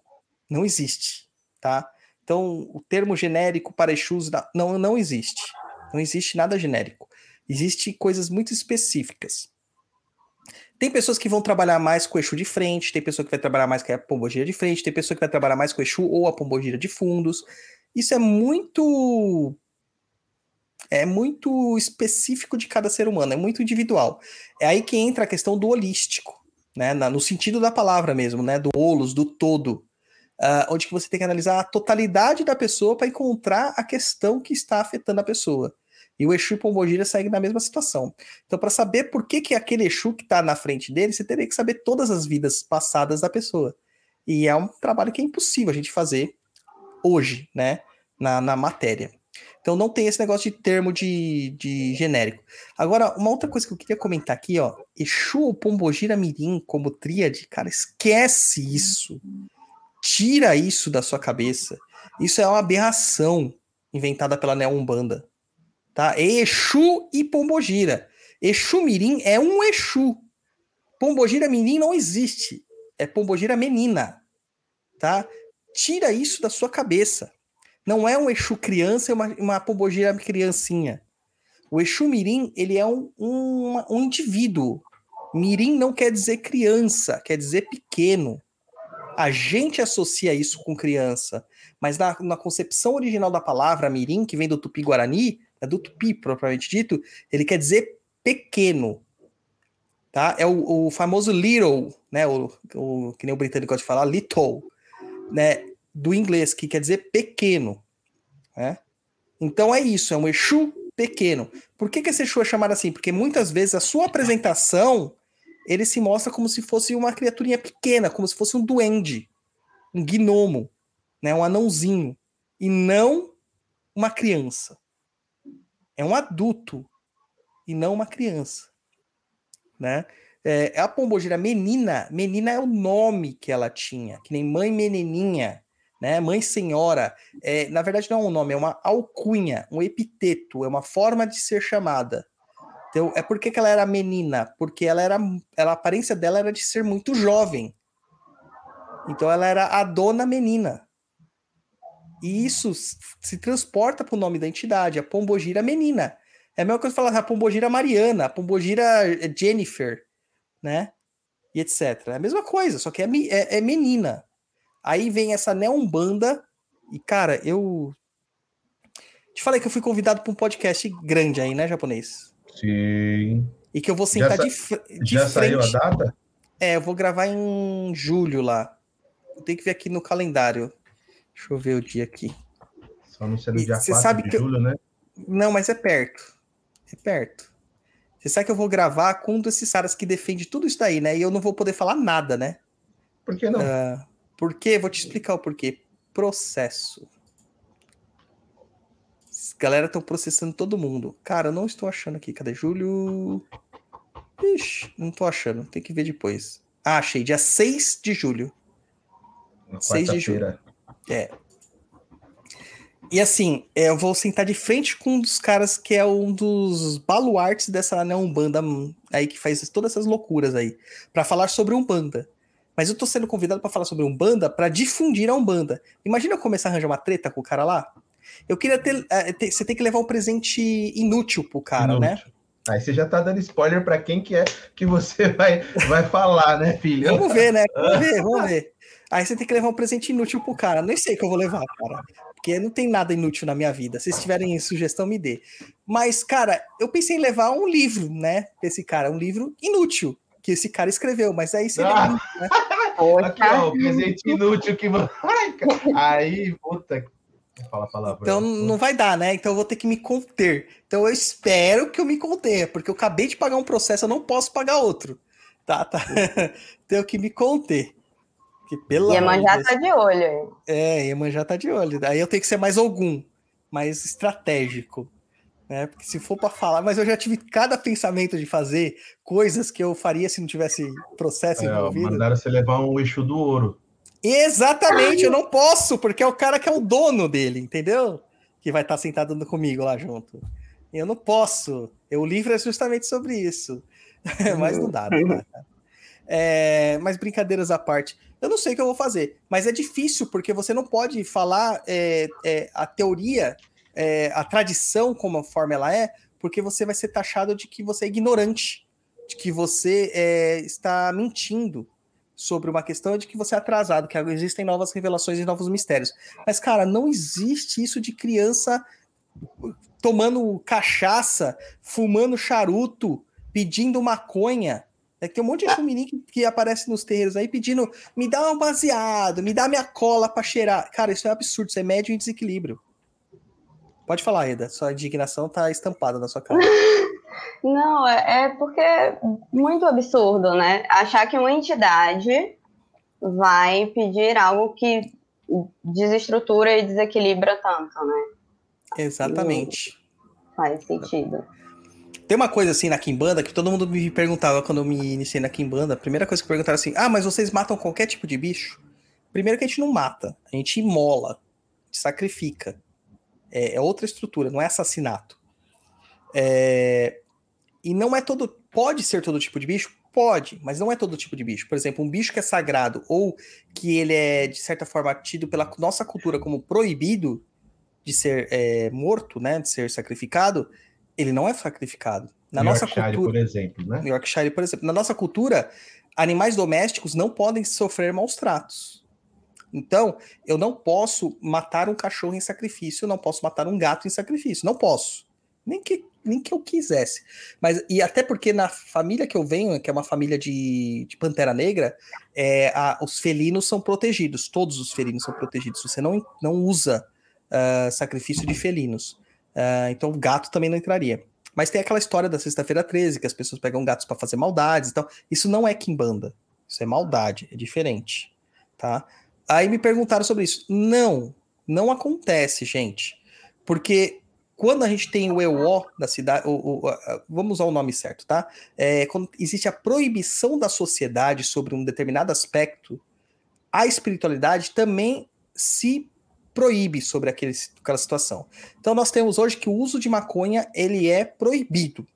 Não existe, tá? Então, o termo genérico para Exus não, não existe. Não existe nada genérico. Existem coisas muito específicas. Tem pessoas que vão trabalhar mais com o Exu de frente, tem pessoa que vai trabalhar mais com a pombogira de frente, tem pessoa que vai trabalhar mais com o Exu ou a pombogira de fundos. Isso é muito é muito específico de cada ser humano, é muito individual. É aí que entra a questão do holístico, né? no sentido da palavra mesmo, né? Do holos, do todo. Uh, onde que você tem que analisar a totalidade da pessoa para encontrar a questão que está afetando a pessoa. E o Exu Pombogira seguem na mesma situação. Então, para saber por que, que aquele Exu que está na frente dele, você teria que saber todas as vidas passadas da pessoa. E é um trabalho que é impossível a gente fazer hoje, né? Na, na matéria. Então não tem esse negócio de termo de, de genérico. Agora, uma outra coisa que eu queria comentar aqui, ó. Exu ou Pombogira Mirim como tríade, cara, esquece isso. Tira isso da sua cabeça. Isso é uma aberração inventada pela Neo Umbanda tá? Exu e Pombogira. Exu Mirim é um Exu. Pombogira Mirim não existe. É Pombogira Menina, tá? Tira isso da sua cabeça. Não é um Exu criança, é uma, uma Pombogira criancinha. O Exu Mirim, ele é um, um, um indivíduo. Mirim não quer dizer criança, quer dizer pequeno. A gente associa isso com criança, mas na, na concepção original da palavra mirim, que vem do tupi-guarani, é do tupi, propriamente dito, ele quer dizer pequeno. Tá? É o, o famoso little, né? O, o, que nem o britânico gosta de falar, little, né? Do inglês, que quer dizer pequeno. Né? Então é isso, é um Exu pequeno. Por que, que esse Exu é chamado assim? Porque muitas vezes a sua apresentação ele se mostra como se fosse uma criaturinha pequena, como se fosse um duende, um gnomo, né? um anãozinho, e não uma criança. É um adulto e não uma criança, né? É, a pombogira menina, menina é o nome que ela tinha, que nem mãe menininha, né? Mãe senhora. É, na verdade não é um nome, é uma alcunha, um epiteto, é uma forma de ser chamada. Então, é por que, que ela era menina? Porque ela era, ela, a aparência dela era de ser muito jovem. Então ela era a dona menina. E isso se transporta para o nome da entidade, a Pombogira Menina. É a mesma coisa falar a Pombogira Mariana, a Pombogira Jennifer, né? E etc. É a mesma coisa, só que é, é, é menina. Aí vem essa neombanda, e cara, eu. Te falei que eu fui convidado para um podcast grande aí, né, japonês? Sim. E que eu vou sentar já de, de já frente. saiu a data? É, eu vou gravar em julho lá. Tenho que ver aqui no calendário. Deixa eu ver o dia aqui. Só não sei no dia você 4 sabe de que eu- julho, né? Não, mas é perto. É perto. Você sabe que eu vou gravar com um desses caras que defende tudo isso daí, né? E eu não vou poder falar nada, né? Por que não? Ah, por quê? Vou te explicar o porquê. Processo. As galera estão processando todo mundo. Cara, eu não estou achando aqui. Cadê julho? Ixi, não tô achando. Tem que ver depois. Ah, achei. Dia 6 de julho. Na 6 de julho. É. E assim, é, eu vou sentar de frente com um dos caras que é um dos baluartes dessa né, Umbanda aí que faz todas essas loucuras aí, Pra falar sobre Umbanda. Mas eu tô sendo convidado pra falar sobre Umbanda pra difundir a Umbanda. Imagina eu começar a arranjar uma treta com o cara lá? Eu queria ter, ter- Você tem que levar um presente inútil pro cara, né? Inútil. Aí você já tá dando spoiler para quem que é que você vai, vai falar, né, filho? Vamos ver, né? Vamos ver, vamos ver. Aí você tem que levar um presente inútil pro cara. Nem sei o que eu vou levar, cara. Porque não tem nada inútil na minha vida. Se vocês tiverem sugestão, me dê. Mas, cara, eu pensei em levar um livro, né? Pra esse cara. Um livro inútil que esse cara escreveu. Mas aí seria. Ah. muito, né? Aqui, ó, o presente inútil que. Ai, cara. Aí, puta. Fala a palavra. Então não vai dar, né? Então eu vou ter que me conter. Então eu espero que eu me contenha, porque eu acabei de pagar um processo, eu não posso pagar outro. Tá, tá. Tenho que me conter. Que pelo Iemanjá amor de tá Deus. de olho aí. É, Iemanjá tá de olho. Aí eu tenho que ser mais algum, mais estratégico. Né? Porque se for para falar, mas eu já tive cada pensamento de fazer coisas que eu faria se não tivesse processo É, envolvido. mandaram você levar um eixo do ouro. Exatamente, eu não posso, porque é o cara que é o dono dele, entendeu? Que vai estar sentado comigo lá junto. Eu não posso. O livro é justamente sobre isso. mas não dá, não dá. É, mas brincadeiras à parte, eu não sei o que eu vou fazer, mas é difícil porque você não pode falar é, é, a teoria, é, a tradição como a forma ela é, porque você vai ser taxado de que você é ignorante, de que você é, está mentindo sobre uma questão de que você é atrasado, que existem novas revelações e novos mistérios. Mas, cara, não existe isso de criança tomando cachaça, fumando charuto, pedindo maconha. É que tem um monte de chumirim que, que aparece nos terreiros aí pedindo me dá um baseado, me dá minha cola pra cheirar. Cara, isso é absurdo, isso é médio em desequilíbrio. Pode falar, Eda, sua indignação tá estampada na sua cara. Não, é, é porque é muito absurdo, né? Achar que uma entidade vai pedir algo que desestrutura e desequilibra tanto, né? Exatamente. Faz sentido. Tem uma coisa assim na Kimbanda que todo mundo me perguntava quando eu me iniciei na Kimbanda. A primeira coisa que perguntaram assim: ah, mas vocês matam qualquer tipo de bicho? Primeiro que a gente não mata, a gente imola, sacrifica. É, é outra estrutura, não é assassinato. É, e não é todo. Pode ser todo tipo de bicho? Pode, mas não é todo tipo de bicho. Por exemplo, um bicho que é sagrado ou que ele é, de certa forma, tido pela nossa cultura como proibido de ser é, morto, né? De ser sacrificado, ele não é sacrificado. Na nossa Yorkshire, cultura. por exemplo, né? Yorkshire, por exemplo. Na nossa cultura, animais domésticos não podem sofrer maus tratos. Então, eu não posso matar um cachorro em sacrifício, eu não posso matar um gato em sacrifício. Não posso. Nem que, nem que eu quisesse. Mas, e até porque na família que eu venho, que é uma família de, de pantera negra, é, a- os felinos são protegidos. Todos os felinos são protegidos. Você não, não usa ah, sacrifício de felinos. Ah, então, gato também não entraria. Mas tem aquela história da sexta-feira 13, que as pessoas pegam gatos para fazer maldades e tal. Isso não é quimbanda. Isso é maldade, é diferente, tá? Aí me perguntaram sobre isso. Não, não acontece, gente. Porque quando a gente tem o EO da cidade, o, o- vamos usar o nome certo, tá? É, quando existe a proibição da sociedade sobre um determinado aspecto, a espiritualidade também se proíbe sobre aquele, aquela situação. Então nós temos hoje que o uso de maconha ele é proibido,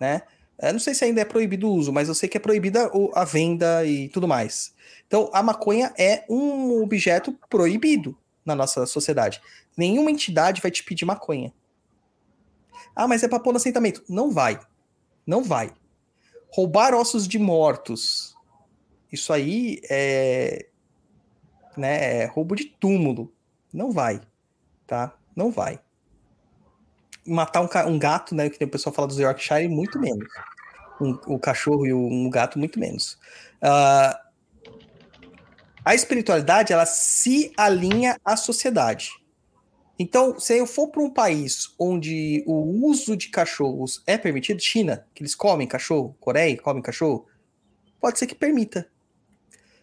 né? Eu não sei se ainda é proibido o uso, mas eu sei que é proibida a venda e tudo mais. Então a maconha é um objeto proibido na nossa sociedade. Nenhuma entidade vai te pedir maconha. Ah, mas é para pôr no assentamento. Não vai. Não vai. Roubar ossos de mortos. Isso aí é, né, é roubo de túmulo. Não vai, tá? Não vai. Matar um, um gato, né, que o pessoal fala dos Yorkshire, muito menos. Um, o cachorro e o- um gato, muito menos. Ah, a espiritualidade, ela se alinha à sociedade. Então, se eu for para um país onde o uso de cachorros é permitido, China, que eles comem cachorro, Coreia, comem cachorro, pode ser que permita.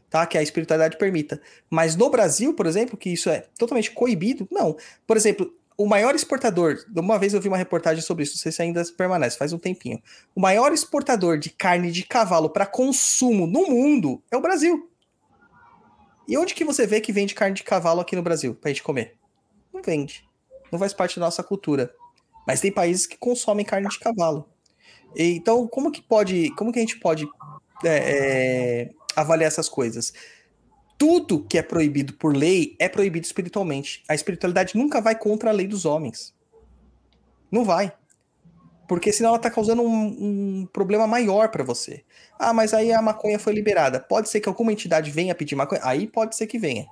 Tá? Que a espiritualidade permita. Mas no Brasil, por exemplo, que isso é totalmente coibido, não. Por exemplo, o maior exportador, uma vez eu vi uma reportagem sobre isso, não sei se ainda permanece, faz um tempinho. O maior exportador de carne de cavalo para consumo no mundo é o Brasil. E onde que você vê que vende carne de cavalo aqui no Brasil pra gente comer? Não vende. Não faz parte da nossa cultura. Mas tem países que consomem carne de cavalo. Então, como que pode, como que a gente pode é, é, avaliar essas coisas? Tudo que é proibido por lei é proibido espiritualmente. A espiritualidade nunca vai contra a lei dos homens. Não vai. Porque senão ela está causando um, um problema maior para você. Ah, mas aí a maconha foi liberada. Pode ser que alguma entidade venha pedir maconha? Aí pode ser que venha.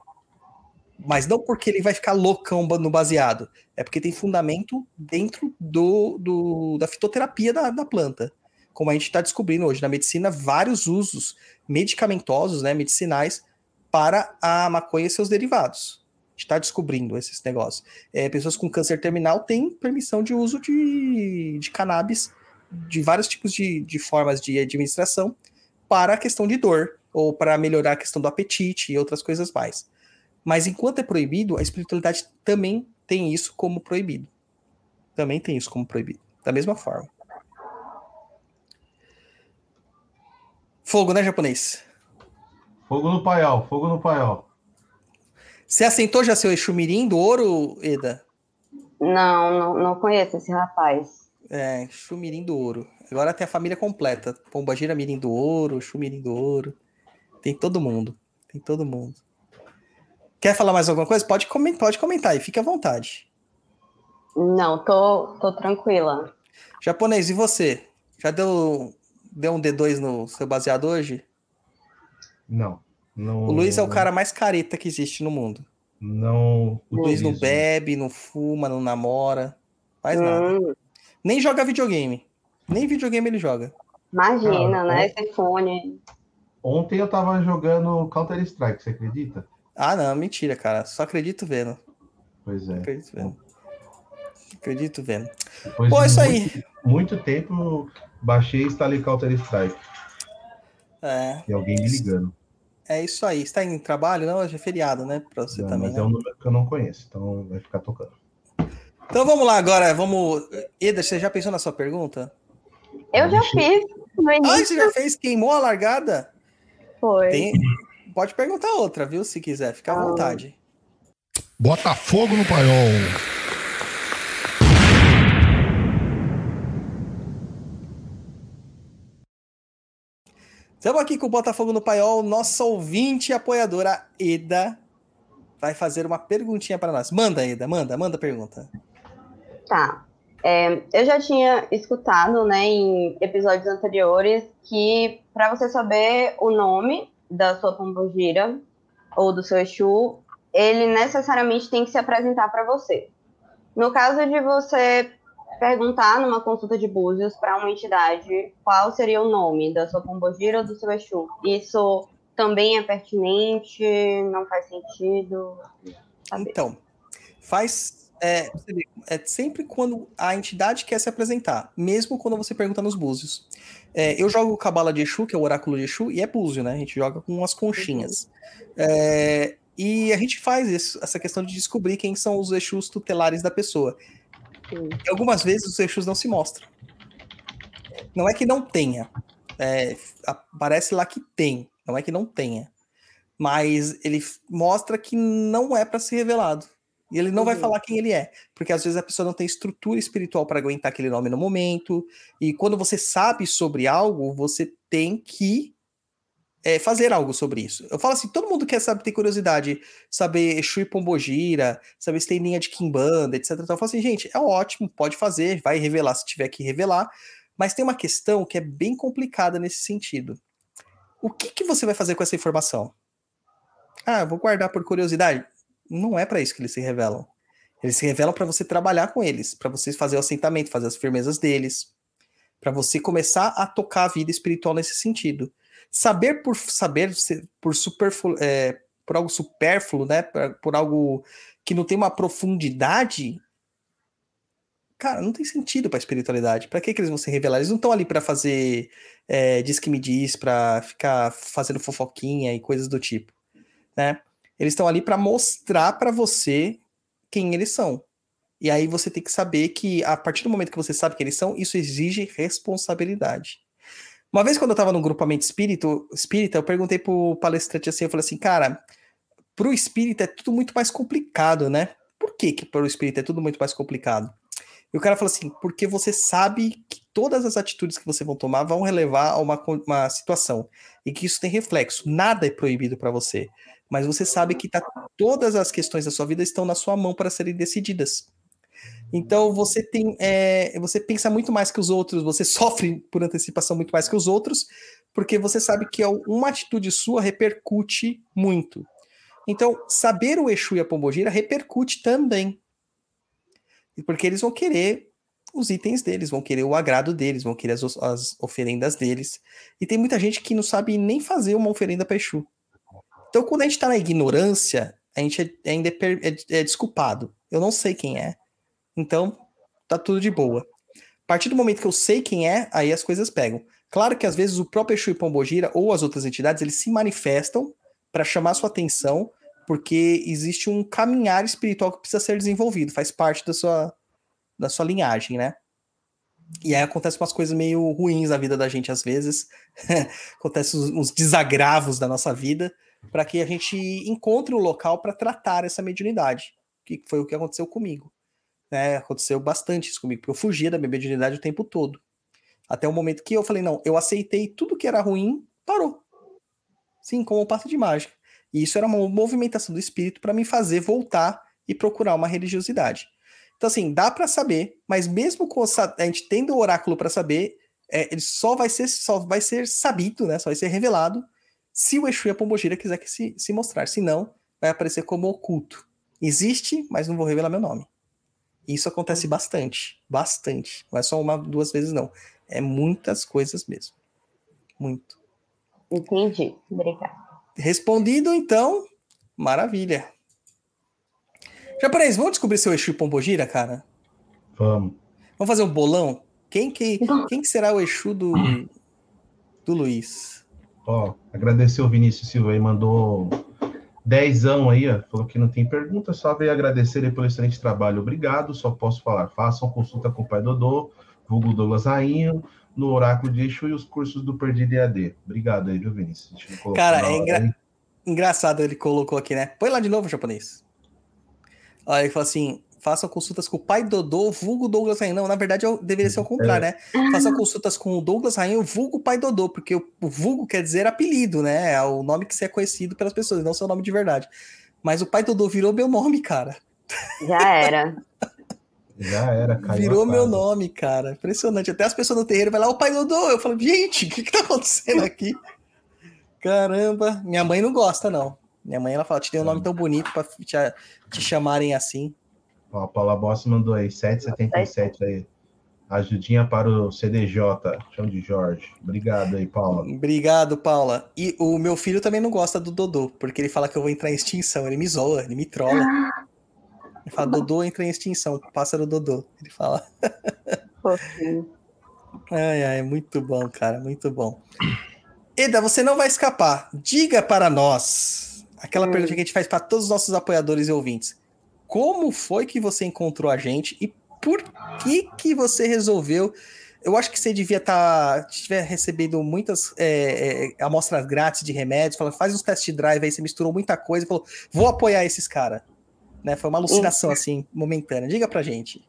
Mas não porque ele vai ficar loucão no baseado. É porque tem fundamento dentro do, do da fitoterapia da, da planta. Como a gente está descobrindo hoje na medicina, vários usos medicamentosos, né, medicinais, para a maconha e seus derivados. A gente está descobrindo esses negócios. É, pessoas com câncer terminal têm permissão de uso de, de cannabis, de vários tipos de, de formas de administração, para a questão de dor, ou para melhorar a questão do apetite e outras coisas mais. Mas enquanto é proibido, a espiritualidade também tem isso como proibido. Também tem isso como proibido. Da mesma forma. Fogo, né, japonês? Fogo no paiol, fogo no paiol. Você assentou já seu Exu Mirim do ouro, Eda? Não, não, não conheço esse rapaz. É, Exu Mirim do ouro. Agora tem a família completa. Pombagira Mirim do ouro, Exu Mirim do ouro. Tem todo mundo. Tem todo mundo. Quer falar mais alguma coisa? Pode comentar, pode comentar aí, fique à vontade. Não, tô, tô tranquila. Japonês, e você? Já deu, deu um D2 no seu baseado hoje? Não. não o Luiz é o cara mais careta que existe no mundo. Não. O Luiz não bebe, não fuma, não namora. Faz hum. nada. Nem joga videogame. Nem videogame ele joga. Imagina, ah, né? Esse fone. Ontem eu tava jogando Counter-Strike, você acredita? Ah, não, mentira, cara. Só acredito vendo. Pois é. Acredito vendo. Acredito vendo. Depois Pô, isso muito, aí. Muito tempo baixei e instalei Counter-Strike. É. E alguém me ligando. É isso aí. Você tá em trabalho? Não, hoje é feriado, né? Pra você não, também. Mas né? é um número que eu não conheço, então vai ficar tocando. Então vamos lá agora. Vamos. Eda, você já pensou na sua pergunta? Eu já fiz. No início. Ah, você já fez? Queimou a largada? Foi. Tem... Pode perguntar outra, viu? Se quiser, fica à ah. vontade. Bota fogo no paiol. Estamos aqui com o Botafogo no Paiol, nossa ouvinte e apoiadora Eda vai fazer uma perguntinha para nós. Manda, Eda, manda, manda pergunta. Tá. É, eu já tinha escutado, né, em episódios anteriores, que para você saber o nome da sua pombogira ou do seu Exu, ele necessariamente tem que se apresentar para você. No caso de você perguntar numa consulta de búzios para uma entidade qual seria o nome da sua pombogira ou do seu Exu, isso também é pertinente? Não faz sentido? Saber. Então, faz. É, é, sempre quando a entidade quer se apresentar, mesmo quando você pergunta nos búzios. É, eu jogo Cabala de Exu, que é o oráculo de Exu, e é búzio, né? A gente joga com umas conchinhas. É, e a gente faz isso, essa questão de descobrir quem são os Exus tutelares da pessoa. E algumas vezes os Exus não se mostram. Não é que não tenha. É, aparece lá que tem. Não é que não tenha. Mas ele mostra que não é para ser revelado. E ele não uhum. vai falar quem ele é, porque às vezes a pessoa não tem estrutura espiritual para aguentar aquele nome no momento. E quando você sabe sobre algo, você tem que é, fazer algo sobre isso. Eu falo assim, todo mundo quer saber, ter curiosidade, saber Exu Pombogira, saber se tem linha de Kimbanda, etc. Então eu falo assim, gente, é ótimo, pode fazer, vai revelar se tiver que revelar, mas tem uma questão que é bem complicada nesse sentido. O que, que você vai fazer com essa informação? Ah, vou guardar por curiosidade. Não é para isso que eles se revelam. Eles se revelam para você trabalhar com eles, para você fazer o assentamento, fazer as firmezas deles, para você começar a tocar a vida espiritual nesse sentido. Saber por saber, por, é, por algo supérfluo, né? Por, por algo que não tem uma profundidade, cara, não tem sentido para espiritualidade. Para que, que eles vão se revelar? Eles não estão ali para fazer é, diz que me diz, para ficar fazendo fofoquinha e coisas do tipo, né? Eles estão ali para mostrar para você quem eles são. E aí você tem que saber que a partir do momento que você sabe quem eles são, isso exige responsabilidade. Uma vez, quando eu estava no grupamento espírito, espírita, eu perguntei pro palestrante assim, eu falei assim, cara, pro espírita é tudo muito mais complicado, né? Por que que pro espírita é tudo muito mais complicado? E o cara falou assim, porque você sabe que todas as atitudes que você vão tomar vão relevar a uma, uma situação, e que isso tem reflexo. Nada é proibido para você, mas você sabe que tá, todas as questões da sua vida estão na sua mão para serem decididas. Então você tem, é, você pensa muito mais que os outros, você sofre por antecipação muito mais que os outros, porque você sabe que uma atitude sua repercute muito. Então, saber o Exu e a Pombogira repercute também. Porque eles vão querer os itens deles, vão querer o agrado deles, vão querer as, as oferendas deles. E tem muita gente que não sabe nem fazer uma oferenda para Exu. Então, quando a gente está na ignorância, a gente é, ainda é, é, é desculpado. Eu não sei quem é. Então, tá tudo de boa. A partir do momento que eu sei quem é, aí as coisas pegam. Claro que às vezes o próprio Exu e Pombogira ou as outras entidades, eles se manifestam para chamar sua atenção, porque existe um caminhar espiritual que precisa ser desenvolvido, faz parte da sua, da sua linhagem, né? E aí acontecem umas coisas meio ruins na vida da gente às vezes, acontecem uns desagravos da nossa vida, para que a gente encontre um local para tratar essa mediunidade, que foi o que aconteceu comigo. Né? Aconteceu bastante isso comigo, porque eu fugia da minha mediunidade o tempo todo. Até o momento que eu falei, não, eu aceitei tudo que era ruim, parou. Sim, como um passo de mágica. E isso era uma movimentação do espírito para me fazer voltar e procurar uma religiosidade. Então, assim, dá para saber, mas mesmo com a gente tendo o oráculo para saber, é, ele só vai ser só vai ser sabido, né? Só vai ser revelado se o Exu e a Pombogira quiser que se, se mostrar. Se não, vai aparecer como oculto. Existe, mas não vou revelar meu nome. Isso acontece hum. bastante, bastante. Não é só uma, duas vezes, não. É muitas coisas mesmo. Muito. Entendi. Obrigada. Respondido, então, maravilha. Japonês, vamos descobrir seu Exu Pombogira, cara? Vamos. Vamos fazer um bolão? Quem que, quem que será o Exu do, do Luiz? Ó, agradecer o Vinícius Silva aí, mandou dezão aí, ó, falou que não tem pergunta, só veio agradecer ele pelo excelente trabalho. Obrigado, só posso falar. Façam consulta com o pai Dodô, vulgo Douglas Rainho, no Oráculo de Exu e os cursos do Perdido EAD. Obrigado aí, viu, Vinícius? Cara, é engra... engraçado ele colocou aqui, né? Põe lá de novo, japonês. Aí ele falou assim: façam consultas com o pai Dodô, vulgo Douglas Rainho. Não, na verdade eu deveria ser o contrário, é. né? Façam consultas com o Douglas Rainho, vulgo pai Dodô, porque o, vulgo quer dizer apelido, né? É o nome que você é conhecido pelas pessoas, não seu nome de verdade. Mas o pai Dodô virou meu nome, cara. Já era. Já era, caiu Virou meu nome, cara. Impressionante. Até as pessoas no terreiro vai lá, o pai Dodô. Eu falo, gente, o que, que tá acontecendo aqui? Caramba, minha mãe não gosta, não. Minha mãe ela fala, te dei um nome tão bonito pra te, te chamarem assim. Ó, a Paula Boss mandou aí, 777 aí. Ajudinha para o CDJ, chama de Jorge. Obrigado aí, Paula. Obrigado, Paula. E o meu filho também não gosta do Dodô, porque ele fala que eu vou entrar em extinção. Ele me zoa, ele me trola. Ele fala, Dodô entra em extinção, pássaro Dodô. Ele fala. ai, ai, muito bom, cara, muito bom. Eda, você não vai escapar. Diga para nós aquela hum. pergunta que a gente faz para todos os nossos apoiadores e ouvintes. Como foi que você encontrou a gente e por que que você resolveu? Eu acho que você devia estar, tá, tiver recebendo muitas é, é, amostras grátis de remédios, falando, faz uns test drive aí, você misturou muita coisa e falou, vou apoiar esses caras. Né? Foi uma alucinação, assim, momentânea. Diga pra gente.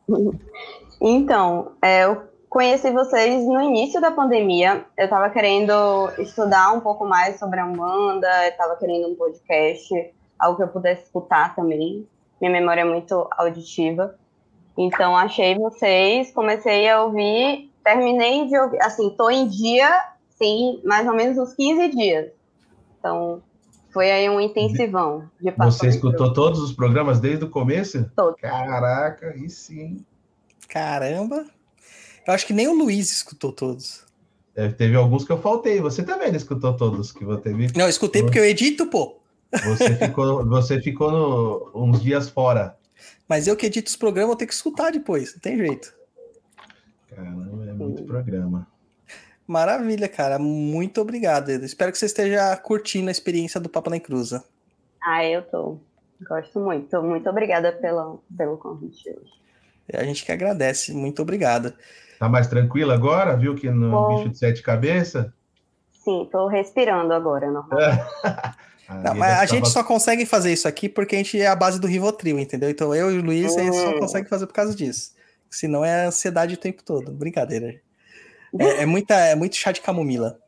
Então, é, eu conheci vocês no início da pandemia. Eu estava querendo estudar um pouco mais sobre a Umbanda, estava querendo um podcast, algo que eu pudesse escutar também. Minha memória é muito auditiva. Então, achei vocês, comecei a ouvir, terminei de ouvir, assim, tô em dia, sim, mais ou menos uns 15 dias. Então, foi aí um intensivão de Você escutou todos os programas desde o começo? Todos. Caraca, e sim. Caramba. Eu acho que nem o Luiz escutou todos. É, teve alguns que eu faltei. Você também não escutou todos que você viu? Não, eu escutei porque eu edito, pô. Você ficou, você ficou no, uns dias fora. Mas eu que edito os programas, eu tenho que escutar depois, não tem jeito. Caramba, é muito programa. Maravilha, cara. Muito obrigado, Edu. Espero que você esteja curtindo a experiência do Papa na Cruza. Ah, eu tô. Gosto muito. Muito obrigada pelo, pelo convite hoje. A gente que agradece. Muito obrigada. Tá mais tranquila agora? Viu que no Bom, bicho de sete cabeças? Sim, tô respirando agora, normal. Não, mas a gente só consegue fazer isso aqui porque a gente é a base do Rivotril, entendeu? Então eu e o Luiz hum. a gente só hum. consegue fazer por causa disso. Senão é ansiedade o tempo todo. Brincadeira. É, é, muita, é muito chá de camomila.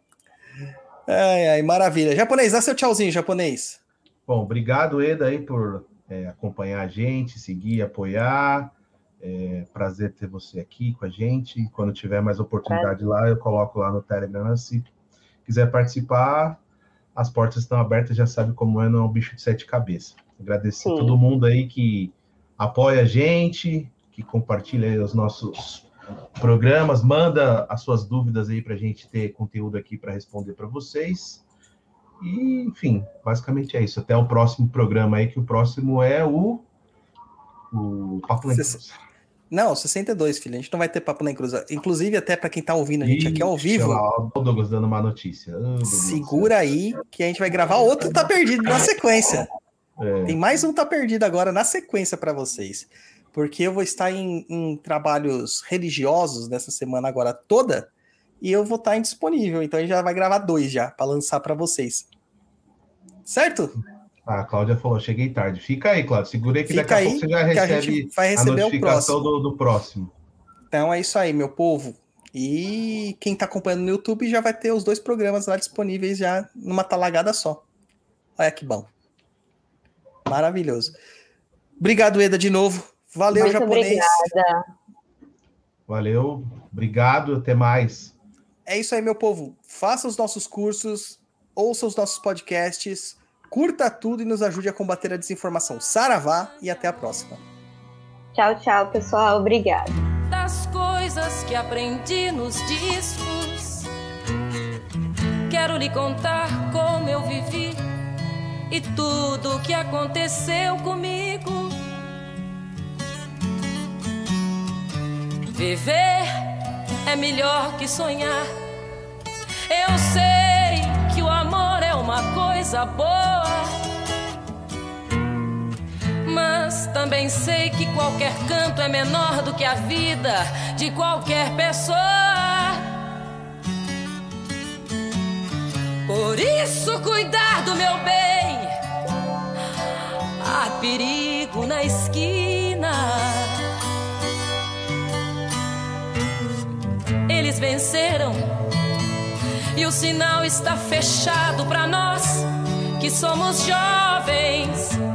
Ai, ai, maravilha. Japonês, dá seu tchauzinho, japonês. Bom, obrigado, Eda, aí, por é, acompanhar a gente, seguir, apoiar. É prazer ter você aqui com a gente. Quando tiver mais oportunidade lá, eu coloco lá no Telegram. Se quiser participar, as portas estão abertas, já sabe como é, não é um bicho de sete cabeças. Agradecer Sim. todo mundo aí que apoia a gente, que compartilha os nossos programas. Manda as suas dúvidas aí para a gente ter conteúdo aqui para responder para vocês. E, enfim, basicamente é isso. Até o próximo programa aí, que o próximo é o, o Papo Cruz. Não, 62, filho. A gente não vai ter papo na cruz. Inclusive, até para quem tá ouvindo a gente aqui ao vivo. Lá, o Douglas dando uma notícia. Oh, segura aí que a gente vai gravar outro Tá Perdido na sequência. É. Tem mais um Tá Perdido agora na sequência para vocês. Porque eu vou estar em, em, trabalhos religiosos nessa semana agora toda e eu vou estar indisponível. Então a gente já vai gravar dois já para lançar para vocês. Certo? Ah, a Cláudia falou, cheguei tarde. Fica aí, Cláudia. Segurei que Fica daqui a pouco você já recebe a, vai receber a notificação o próximo. Do, do próximo. Então é isso aí, meu povo. E quem está acompanhando no YouTube já vai ter os dois programas lá disponíveis já numa talagada só. Olha que bom. Maravilhoso. Obrigado, Eda, de novo. Valeu, Muito japonês. Obrigada. Valeu, obrigado, até mais. É isso aí, meu povo. Faça os nossos cursos, ouça os nossos podcasts Curta tudo e nos ajude a combater a desinformação. Saravá e até a próxima. Tchau, tchau, pessoal. Obrigada. Das coisas que aprendi nos discos, quero lhe contar como eu vivi e tudo o que aconteceu comigo. Viver é melhor que sonhar. Eu sei uma coisa boa. Mas também sei que qualquer canto é menor do que a vida de qualquer pessoa. Por isso, cuidar do meu bem. Há perigo na esquina. Eles venceram e o sinal está fechado para nós que somos jovens.